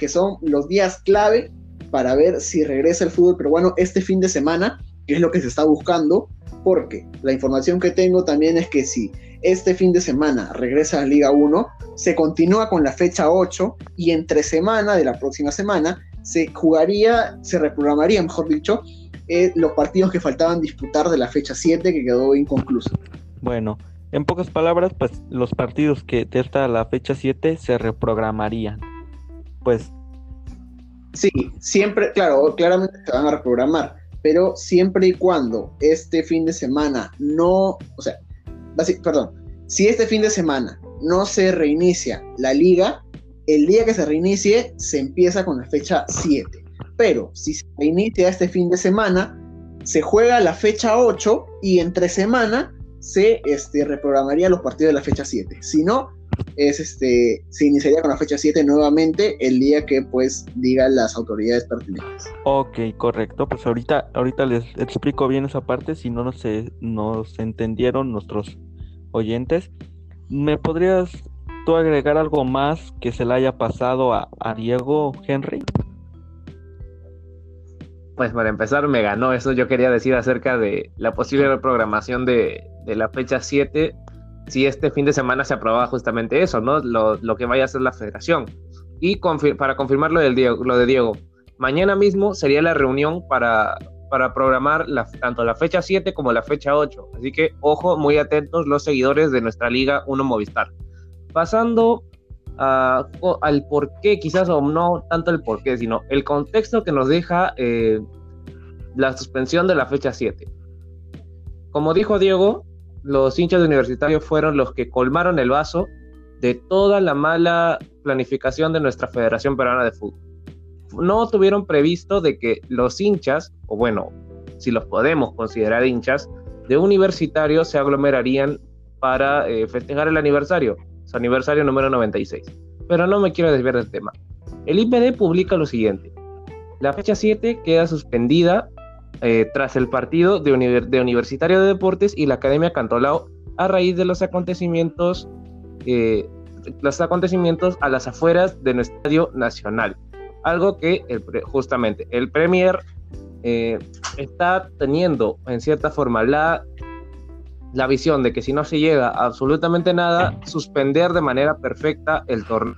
que son los días clave para ver si regresa el fútbol peruano este fin de semana, que es lo que se está buscando, porque la información que tengo también es que si este fin de semana regresa a Liga 1, se continúa con la fecha 8 y entre semana de la próxima semana se jugaría, se reprogramaría, mejor dicho, eh, los partidos que faltaban disputar de la fecha 7 que quedó inconclusa. Bueno, en pocas palabras, pues los partidos que de esta la fecha 7 se reprogramarían pues. Sí, siempre, claro, claramente se van a reprogramar, pero siempre y cuando este fin de semana no, o sea, perdón, si este fin de semana no se reinicia la liga, el día que se reinicie se empieza con la fecha 7. Pero si se reinicia este fin de semana, se juega la fecha 8 y entre semana se este, reprogramaría los partidos de la fecha 7. Si no, es este, se iniciaría con la fecha 7 nuevamente el día que pues digan las autoridades pertinentes. Ok, correcto. Pues ahorita, ahorita les explico bien esa parte, si no nos, nos entendieron nuestros oyentes. ¿Me podrías tú agregar algo más que se le haya pasado a, Diego Henry? Pues para empezar me ganó, eso yo quería decir acerca de la posible reprogramación de, de la fecha 7 si este fin de semana se aprobaba justamente eso, ¿no? Lo, que vaya a hacer la federación. Y para confirmar lo, del Diego, lo de Diego, mañana mismo sería la reunión para, para programar la, tanto la fecha 7 como la fecha 8. Así que ojo, muy atentos los seguidores de nuestra Liga 1 Movistar. Pasando al por qué, quizás o no tanto el por qué, sino el contexto que nos deja eh, la suspensión de la fecha 7. Como dijo Diego, los hinchas universitarios fueron los que colmaron el vaso de toda la mala planificación de nuestra Federación Peruana de Fútbol. No tuvieron previsto de que los hinchas, o bueno, si los podemos considerar hinchas, de universitarios se aglomerarían para eh, festejar el aniversario, su aniversario número 96. Pero no me quiero desviar del tema. El IPD publica lo siguiente. La fecha 7 queda suspendida eh, tras el partido de, Universitario de Deportes y la Academia Cantolao a raíz de los acontecimientos, eh, acontecimientos a las afueras de nuestro estadio nacional. Algo que justamente el Premier eh, está teniendo en cierta forma la, la visión de que si no se llega a absolutamente nada, suspender de manera perfecta el torneo.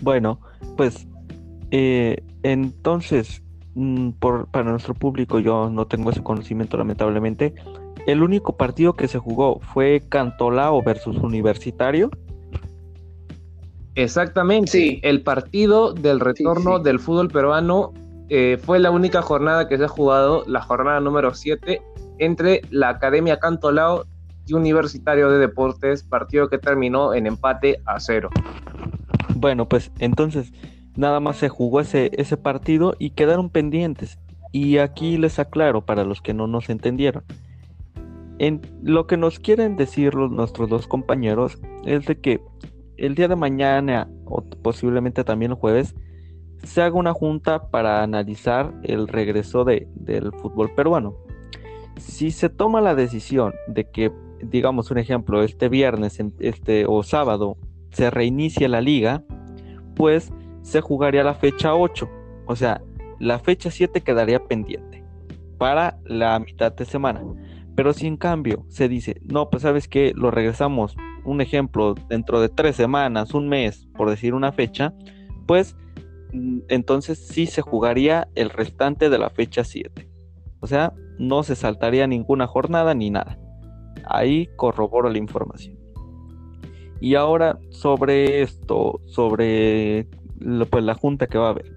Bueno, pues entonces, mm, por, para nuestro público, yo no tengo ese conocimiento lamentablemente. El único partido que se jugó fue Cantolao versus Universitario. Exactamente. Sí. El partido del retorno del fútbol peruano eh, fue la única jornada que se ha jugado, la jornada número 7, entre la Academia Cantolao y Universitario de Deportes, partido que terminó en empate a cero. Bueno, pues entonces nada más se jugó ese, ese partido y quedaron pendientes. Y aquí les aclaro para los que no nos entendieron. En lo que nos quieren decir nuestros dos compañeros es de que el día de mañana o posiblemente también el jueves se haga una junta para analizar el regreso de, del fútbol peruano. Si se toma la decisión de que, digamos un ejemplo, este viernes este, o sábado se reinicie la liga, pues se jugaría la fecha 8. O sea, la fecha 7 quedaría pendiente para la mitad de semana. Pero si en cambio se dice, no, pues sabes que lo regresamos, un ejemplo, dentro de tres semanas, un mes, por decir una fecha, pues entonces sí se jugaría el restante de la fecha 7. O sea, no se saltaría ninguna jornada ni nada. Ahí corroboro la información. Y ahora sobre esto, sobre pues, la junta que va a haber.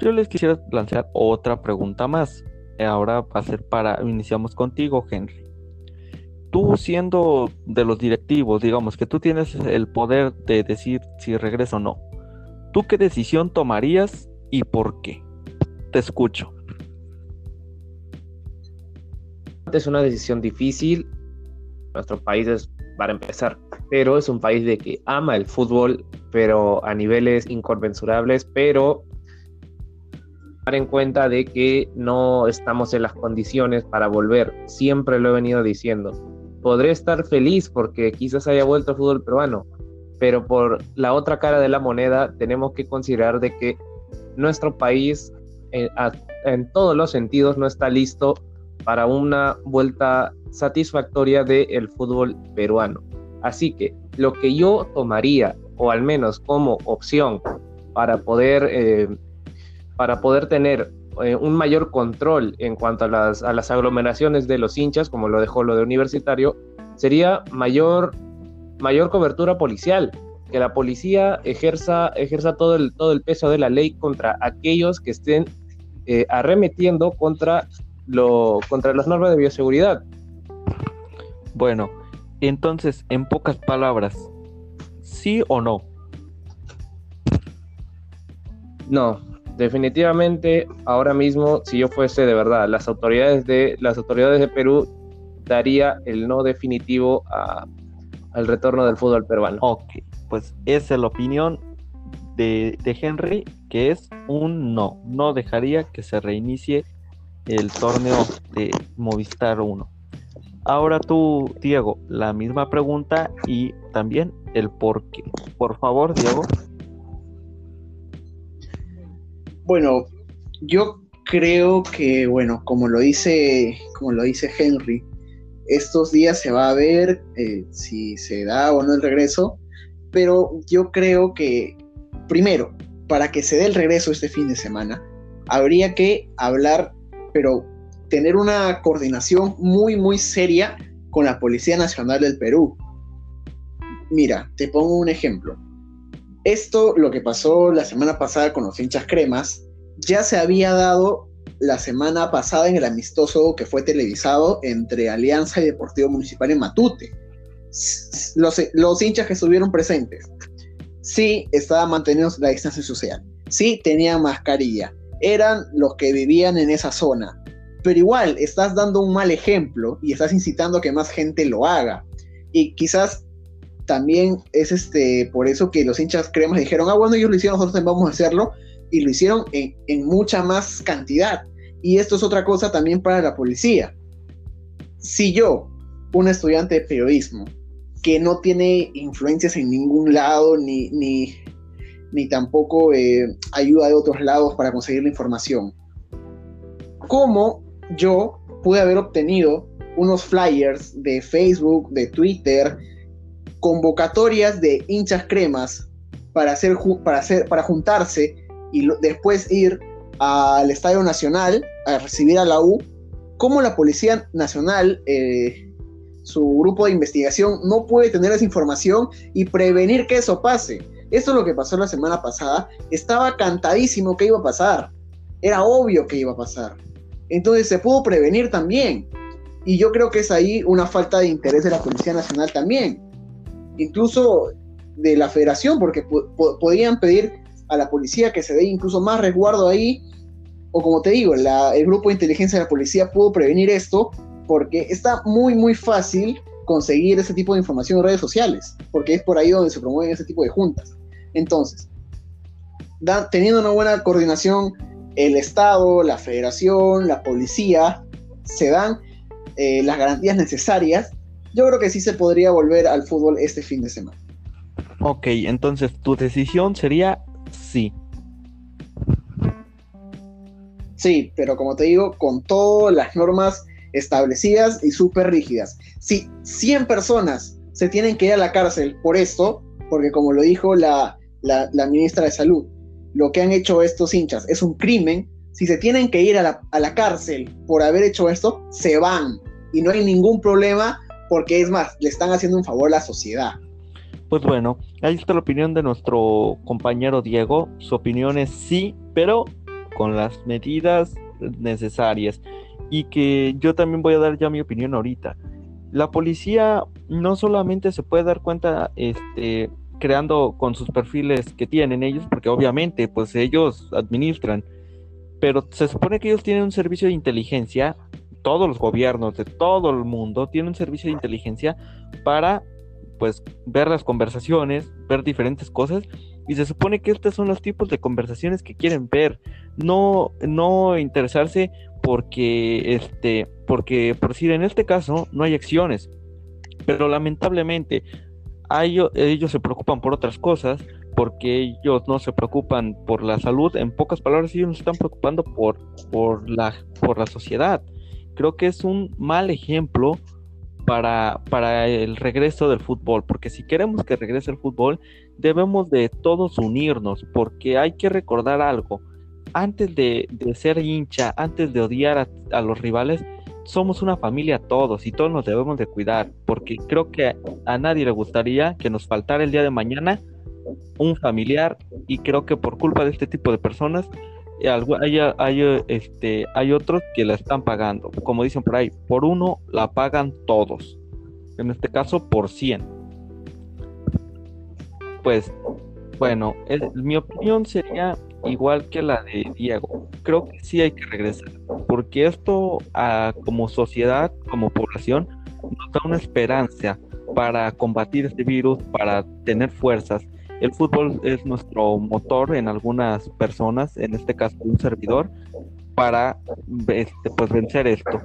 Yo les quisiera lanzar otra pregunta más. Ahora va a ser para, iniciamos contigo, Henry. Tú siendo de los directivos, digamos que tú tienes el poder de decir si regreso o no. ¿Tú qué decisión tomarías y por qué? Te escucho. Es una decisión difícil. Nuestro país es, para empezar, pero es un país de que ama el fútbol, pero a niveles inconmensurables, pero en cuenta de que no estamos en las condiciones para volver. Siempre lo he venido diciendo. Podré estar feliz porque quizás haya vuelto el fútbol peruano, pero por la otra cara de la moneda tenemos que considerar de que nuestro país eh, en todos los sentidos no está listo para una vuelta satisfactoria del fútbol peruano. Así que lo que yo tomaría, o al menos como opción, para poder eh, para poder tener eh, un mayor control en cuanto a las, a las, aglomeraciones de los hinchas, como lo dejó lo de universitario, sería mayor, mayor cobertura policial, que la policía ejerza, ejerza todo, el, todo el peso de la ley contra aquellos que estén eh, arremetiendo contra, lo, contra las normas de bioseguridad. Bueno, entonces, en pocas palabras, ¿sí o no? No, definitivamente ahora mismo, si yo fuese de verdad, las autoridades de, las autoridades de Perú daría el no definitivo al retorno del fútbol peruano. Ok, pues esa es la opinión de, de, Henry, que es un no. No dejaría que se reinicie el torneo de Movistar 1. Ahora tú, Diego, la misma pregunta y también el por qué. Por favor, Diego. Bueno, yo creo que, bueno, como lo dice, como lo dice Henry, estos días se va a ver eh, si se da o no el regreso, pero yo creo que, primero, para que se dé el regreso este fin de semana, habría que hablar, pero tener una coordinación muy, muy seria con la Policía Nacional del Perú. Mira, te pongo un ejemplo. Esto, lo que pasó la semana pasada con los hinchas cremas, ya se había dado la semana pasada en el amistoso que fue televisado entre Alianza y Deportivo Municipal en Matute. Los, hinchas que estuvieron presentes, sí estaban manteniendo la distancia social, sí tenían mascarilla, eran los que vivían en esa zona, pero igual estás dando un mal ejemplo y estás incitando a que más gente lo haga. Y quizás también es este por eso que los hinchas cremas dijeron, ah, bueno, ellos lo hicieron, nosotros vamos a hacerlo, y lo hicieron en, mucha más cantidad. Y esto es otra cosa también para la policía. Si yo, un estudiante de periodismo, que no tiene influencias en ningún lado, ni, ni, ni tampoco eh, ayuda de otros lados para conseguir la información, ¿cómo yo pude haber obtenido unos flyers de Facebook, de Twitter, convocatorias de hinchas cremas para, hacer, para, hacer, para juntarse y después ir al Estadio Nacional a recibir a la U, ¿cómo la Policía Nacional, eh, su grupo de investigación, no puede tener esa información y prevenir que eso pase? Esto es lo que pasó la semana pasada. Estaba cantadísimo que iba a pasar. Era obvio que iba a pasar. Entonces se pudo prevenir también. Y yo creo que es ahí una falta de interés de la Policía Nacional también incluso de la federación, porque podían pedir a la policía que se dé incluso más resguardo ahí, o como te digo, el grupo de inteligencia de la policía pudo prevenir esto porque está muy, muy fácil conseguir ese tipo de información en redes sociales, porque es por ahí donde se promueven ese tipo de juntas. Entonces, teniendo una buena coordinación, el Estado, la Federación, la policía, se dan eh, las garantías necesarias, yo creo que sí se podría volver al fútbol este fin de semana. Ok, entonces tu decisión sería sí. Sí, pero como te digo, con todas las normas establecidas y súper rígidas. Si 100 personas se tienen que ir a la cárcel por esto, porque como lo dijo la, la, ministra de Salud, lo que han hecho estos hinchas es un crimen, si se tienen que ir a la, a la cárcel por haber hecho esto, se van. Y no hay ningún problema porque es más, le están haciendo un favor a la sociedad. Pues bueno, ahí está la opinión de nuestro compañero Diego. Su opinión es sí, pero con las medidas necesarias. Y que yo también voy a dar ya mi opinión ahorita. La policía no solamente se puede dar cuenta este, creando con sus perfiles que tienen ellos, porque obviamente pues ellos administran, pero se supone que ellos tienen un servicio de inteligencia, todos los gobiernos de todo el mundo tienen un servicio de inteligencia para pues ver las conversaciones, ver diferentes cosas y se supone que estos son los tipos de conversaciones que quieren ver, no no interesarse porque este porque por decir en este caso no hay acciones, pero lamentablemente ellos se preocupan por otras cosas porque ellos no se preocupan por la salud, en pocas palabras ellos se están preocupando por por la por la sociedad. Creo que es un mal ejemplo para, para el regreso del fútbol, porque si queremos que regrese el fútbol, debemos de todos unirnos, porque hay que recordar algo. Antes de, ser hincha, antes de odiar a, los rivales, somos una familia todos y todos nos debemos de cuidar, porque creo que a nadie le gustaría que nos faltara el día de mañana un familiar y creo que por culpa de este tipo de personas hay, hay, este, hay otros que la están pagando. Como dicen por ahí, por uno la pagan todos. En este caso, por 100. Pues, bueno, mi opinión sería igual que la de Diego. Creo que sí hay que regresar. Porque esto, como sociedad, como población, nos da una esperanza para combatir este virus, para tener fuerzas el fútbol es nuestro motor en algunas personas, en este caso un servidor, para este, pues, vencer esto.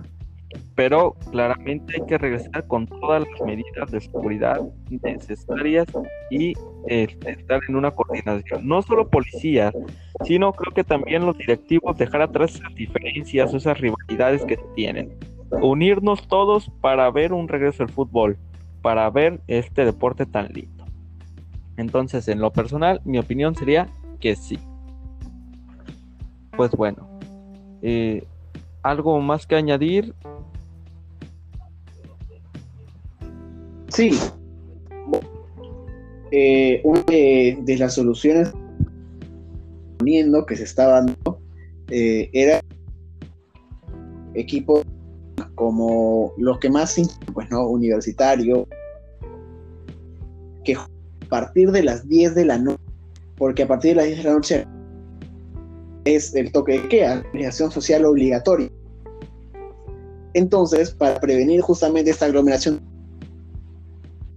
Pero claramente hay que regresar con todas las medidas de seguridad necesarias y este, estar en una coordinación. No solo policías, sino creo que también los directivos dejar atrás esas diferencias, esas rivalidades que tienen. Unirnos todos para ver un regreso al fútbol, para ver este deporte tan lindo. Entonces, en lo personal, mi opinión sería que sí. Pues bueno, eh, ¿algo más que añadir? Sí. Eh, una de, las soluciones que se estaban dando eh, era equipos como los que más, pues no, universitario, que partir de las 10 de la noche, porque a partir de las 10 de la noche es el toque de queda, aglomeración social obligatoria. Entonces, para prevenir justamente esta aglomeración,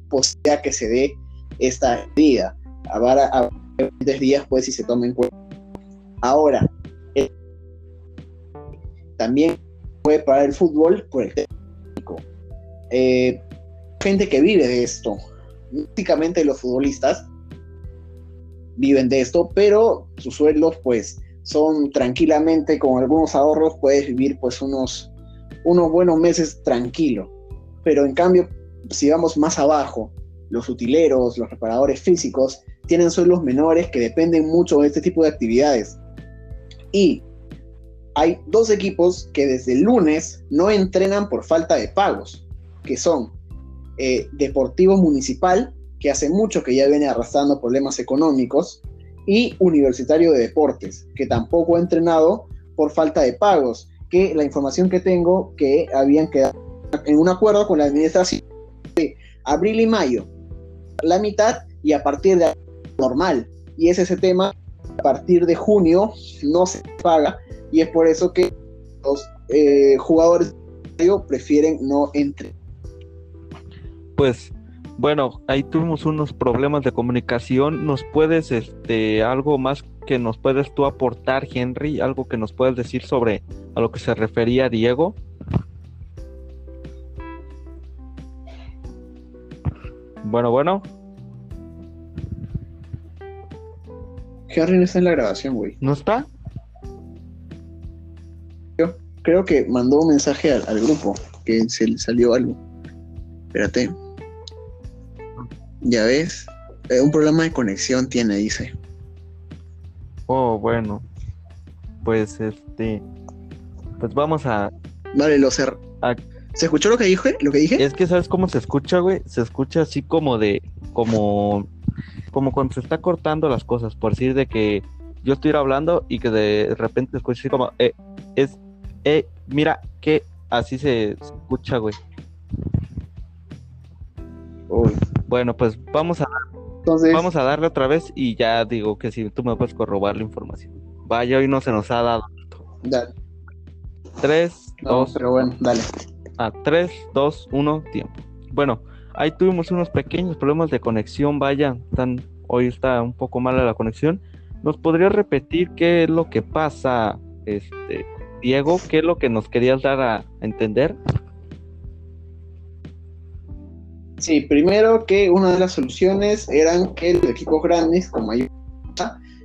posibilidad que se dé esta medida. A, 10 días, pues, si se toma en cuenta. Ahora, también puede parar el fútbol por el técnico. Eh, gente que vive de esto, básicamente los futbolistas viven de esto, pero sus sueldos pues son tranquilamente con algunos ahorros puedes vivir pues unos unos buenos meses tranquilo. Pero en cambio, si vamos más abajo, los utileros, los reparadores físicos tienen sueldos menores que dependen mucho de este tipo de actividades. Y hay dos equipos que desde lunes no entrenan por falta de pagos, que son eh, Deportivo Municipal, que hace mucho que ya viene arrastrando problemas económicos, y Universitario de Deportes, que tampoco ha entrenado por falta de pagos, que la información que tengo que habían quedado en un acuerdo con la administración de abril y mayo, la mitad y a partir de normal. Y es ese tema, a partir de junio no se paga y es por eso que los eh, jugadores prefieren no entrar. Pues bueno, ahí tuvimos unos problemas de comunicación. ¿Nos puedes, este, algo más que nos puedes tú aportar, Henry? ¿Algo que nos puedes decir sobre a lo que se refería Diego? Bueno, bueno. Henry no está en la grabación, güey. ¿No está? Yo creo que mandó un mensaje al, al grupo, que se le salió algo. Espérate. Ya ves, eh, un problema de conexión tiene, dice. Oh, bueno. Pues este. Pues vamos a. Vale, lo cer a- ¿Se escuchó lo que dije? ¿Lo que dije? Es que sabes cómo se escucha, güey. Se escucha así como de. Como. Como cuando se está cortando las cosas. Por decir de que yo estoy hablando y que de repente escucho así como. Eh, es. Eh, mira, que así se, se escucha, güey. Uy. Bueno, pues vamos a, Entonces, vamos a darle otra vez y ya digo que si tú me puedes corrobar la información. Vaya, hoy no se nos ha dado. dale. 3, No, 2, pero bueno, dale. a 3, 2, 1, tiempo. Bueno, ahí tuvimos unos pequeños problemas de conexión, vaya, tan, hoy está un poco mala la conexión. ¿Nos podrías repetir qué es lo que pasa, este, Diego? ¿Qué es lo que nos querías dar a entender? Sí, primero que una de las soluciones eran que los equipos grandes, como hay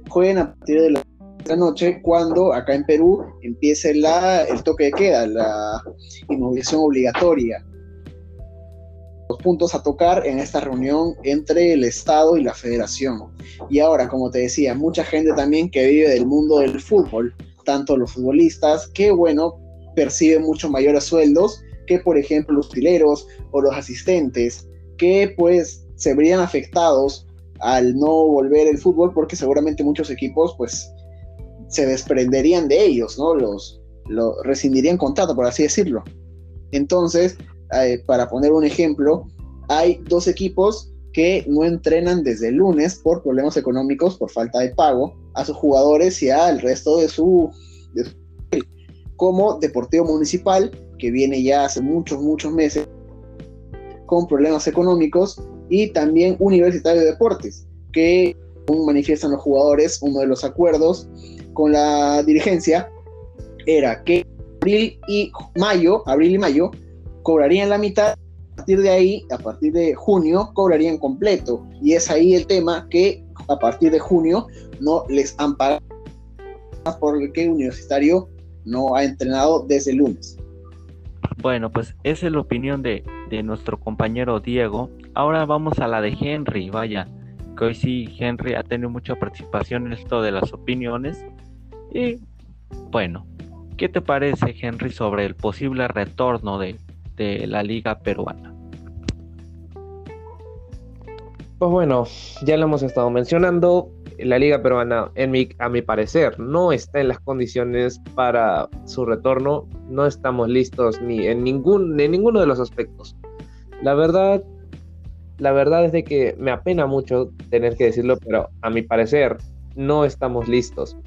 jueguen a partir de la noche cuando acá en Perú empiece la, el toque de queda, la inmovilización obligatoria. Los puntos a tocar en esta reunión entre el Estado y la Federación. Y ahora, como te decía, mucha gente también que vive del mundo del fútbol, tanto los futbolistas que, bueno, perciben mucho mayores sueldos que, por ejemplo, los utileros o los asistentes, que pues se verían afectados al no volver el fútbol porque seguramente muchos equipos pues se desprenderían de ellos, ¿no? Los, lo rescindirían contrato, por así decirlo. Entonces, eh, para poner un ejemplo, hay dos equipos que no entrenan desde el lunes por problemas económicos, por falta de pago a sus jugadores y al resto de su, de su como Deportivo Municipal, que viene ya hace muchos, muchos meses con problemas económicos, y también Universitario de Deportes, que manifiestan los jugadores, uno de los acuerdos con la dirigencia era que abril y mayo, abril y mayo, cobrarían la mitad, a partir de ahí, a partir de junio, cobrarían completo. Y es ahí el tema que a partir de junio no les han pagado porque Universitario no ha entrenado desde el lunes. Bueno, pues esa es la opinión de, de nuestro compañero Diego. Ahora vamos a la de Henry, vaya, que hoy sí Henry ha tenido mucha participación en esto de las opiniones. Y bueno, ¿qué te parece Henry sobre el posible retorno de, de la liga peruana? Pues bueno, ya lo hemos estado mencionando. La liga peruana, a mi parecer, no está en las condiciones para su retorno. No estamos listos ni en ningún, en ninguno de los aspectos. La verdad, la verdad es de que me apena mucho tener que decirlo, pero a mi parecer no estamos listos.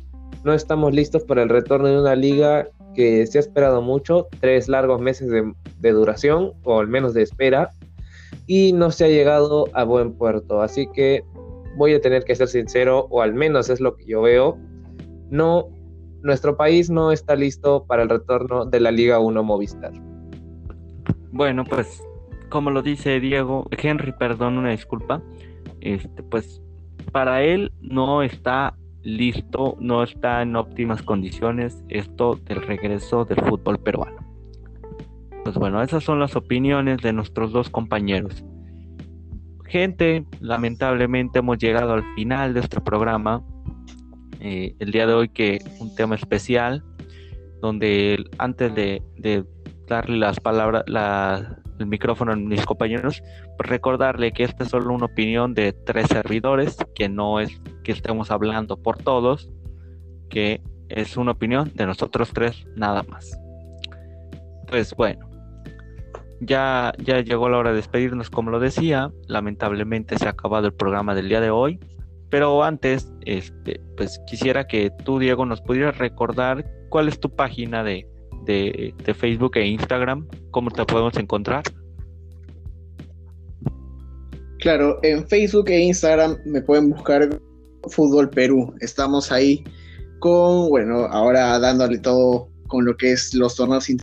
No estamos listos para el retorno de una liga que se ha esperado mucho, tres largos meses de duración, o al menos de espera, y no se ha llegado a buen puerto. Así que voy a tener que ser sincero, o al menos es lo que yo veo. No, nuestro país no está listo para el retorno de la Liga 1 Movistar. Bueno, pues como lo dice Diego, Henry, perdón, una disculpa. Este, pues para él no está listo, no está en óptimas condiciones esto del regreso del fútbol peruano. Pues bueno, esas son las opiniones de nuestros dos compañeros. Gente, lamentablemente hemos llegado al final de este programa. Eh, el día de hoy que un tema especial, donde antes de, darle las palabras, la, el micrófono a mis compañeros, pues recordarle que esta es solo una opinión de tres servidores, que no es que estemos hablando por todos, que es una opinión de nosotros tres nada más. Pues bueno, ya, llegó la hora de despedirnos, como lo decía. Lamentablemente se ha acabado el programa del día de hoy. Pero antes, este, pues quisiera que tú, Diego, nos pudieras recordar ¿cuál es tu página de, de Facebook e Instagram? ¿Cómo te podemos encontrar? Claro, en Facebook e Instagram me pueden buscar Fútbol Perú. Estamos ahí con, bueno, ahora dándole todo con lo que es los torneos de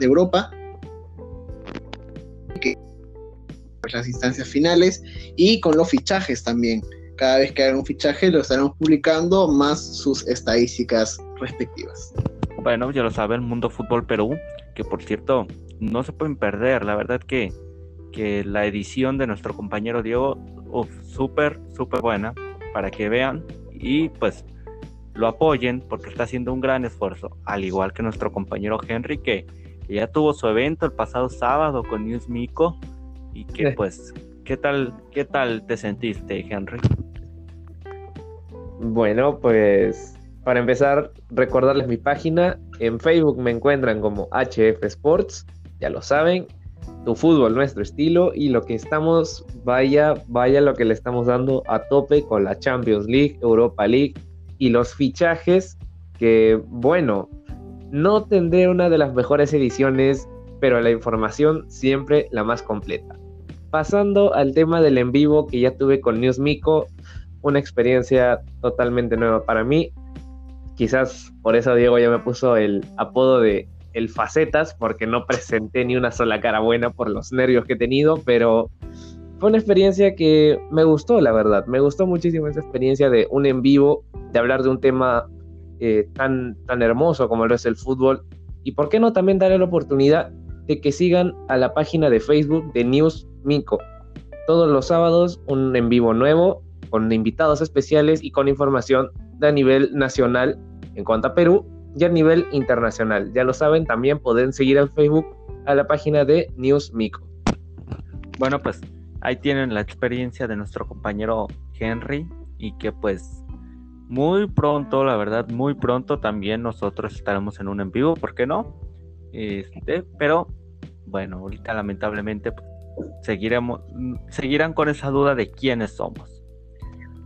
Europa, que, pues, las instancias finales y con los fichajes también. Cada vez que haga un fichaje lo estaremos publicando más sus estadísticas respectivas. Bueno, ya lo sabe el Mundo Fútbol Perú, que por cierto no se pueden perder. La verdad que que la edición de nuestro compañero Diego, súper, súper buena, para que vean y pues lo apoyen porque está haciendo un gran esfuerzo, al igual que nuestro compañero Henry, que, ya tuvo su evento el pasado sábado con News Mico y que pues, ¿qué tal, ¿qué tal te sentiste, Henry? Bueno, pues para empezar, recordarles mi página. En Facebook me encuentran como HF Sports, ya lo saben tu fútbol, nuestro estilo y lo que estamos, vaya, vaya lo que le estamos dando a tope con la Champions League, Europa League y los fichajes que, bueno, no tendré una de las mejores ediciones, pero la información siempre la más completa. Pasando al tema del en vivo que ya tuve con News Mico, una experiencia totalmente nueva para mí. Quizás por eso Diego ya me puso el apodo de el facetas porque no presenté ni una sola cara buena por los nervios que he tenido, pero fue una experiencia que me gustó, la verdad. Me gustó muchísimo esa experiencia de un en vivo, de hablar de un tema eh, tan, tan hermoso como lo es el fútbol. Y por qué no también darle la oportunidad de que sigan a la página de Facebook de News Mico. Todos los sábados un en vivo nuevo, con invitados especiales y con información de a nivel nacional en cuanto a Perú y a nivel internacional. Ya lo saben, también pueden seguir en Facebook a la página de News Mico. Bueno, pues ahí tienen la experiencia de nuestro compañero Henry y que pues muy pronto, la verdad, muy pronto también nosotros estaremos en un en vivo, ¿por qué no? Este, pero bueno, ahorita lamentablemente pues, seguiremos, seguirán con esa duda de quiénes somos.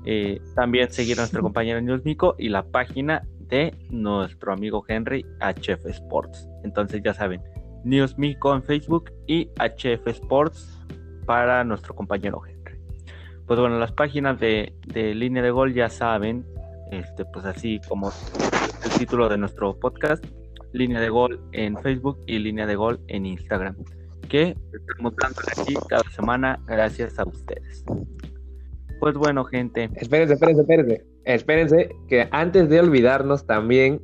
Eh, también seguir a nuestro compañero News Mico y la página de nuestro amigo Henry HF Sports. Entonces ya saben, News Mico en Facebook y HF Sports para nuestro compañero Henry. Pues bueno, las páginas de, línea de gol ya saben, este, pues así como el título de nuestro podcast, línea de gol en Facebook y línea de gol en Instagram, que estamos dando aquí cada semana gracias a ustedes. Pues bueno, gente. Espérense, espérense, espérense. Espérense que antes de olvidarnos también,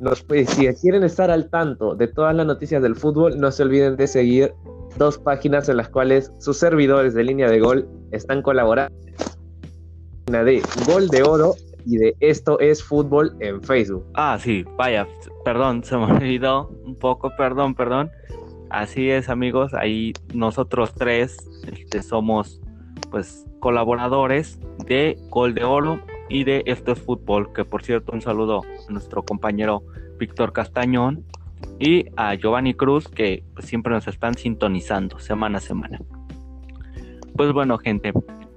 nos, pues, si quieren estar al tanto de todas las noticias del fútbol, no se olviden de seguir dos páginas en las cuales sus servidores de línea de gol están colaborando. Una de Gol de Oro y de Esto es Fútbol en Facebook. Ah, sí, vaya, perdón, se me olvidó un poco, perdón, perdón. Así es, amigos, ahí nosotros tres este, somos pues colaboradores de Gol de Oro y de Esto es Fútbol, que por cierto un saludo a nuestro compañero Víctor Castañón y a Giovanni Cruz, que pues, siempre nos están sintonizando semana a semana. Pues bueno, gente,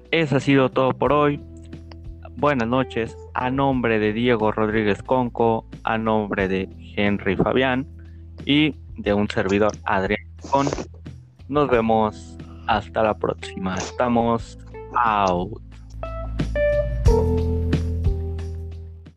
eso ha sido todo por hoy. Buenas noches. A nombre de Diego Rodríguez Conco, a nombre de Henry Fabián y de un servidor Adrián Con. Nos vemos hasta la próxima. Estamos out.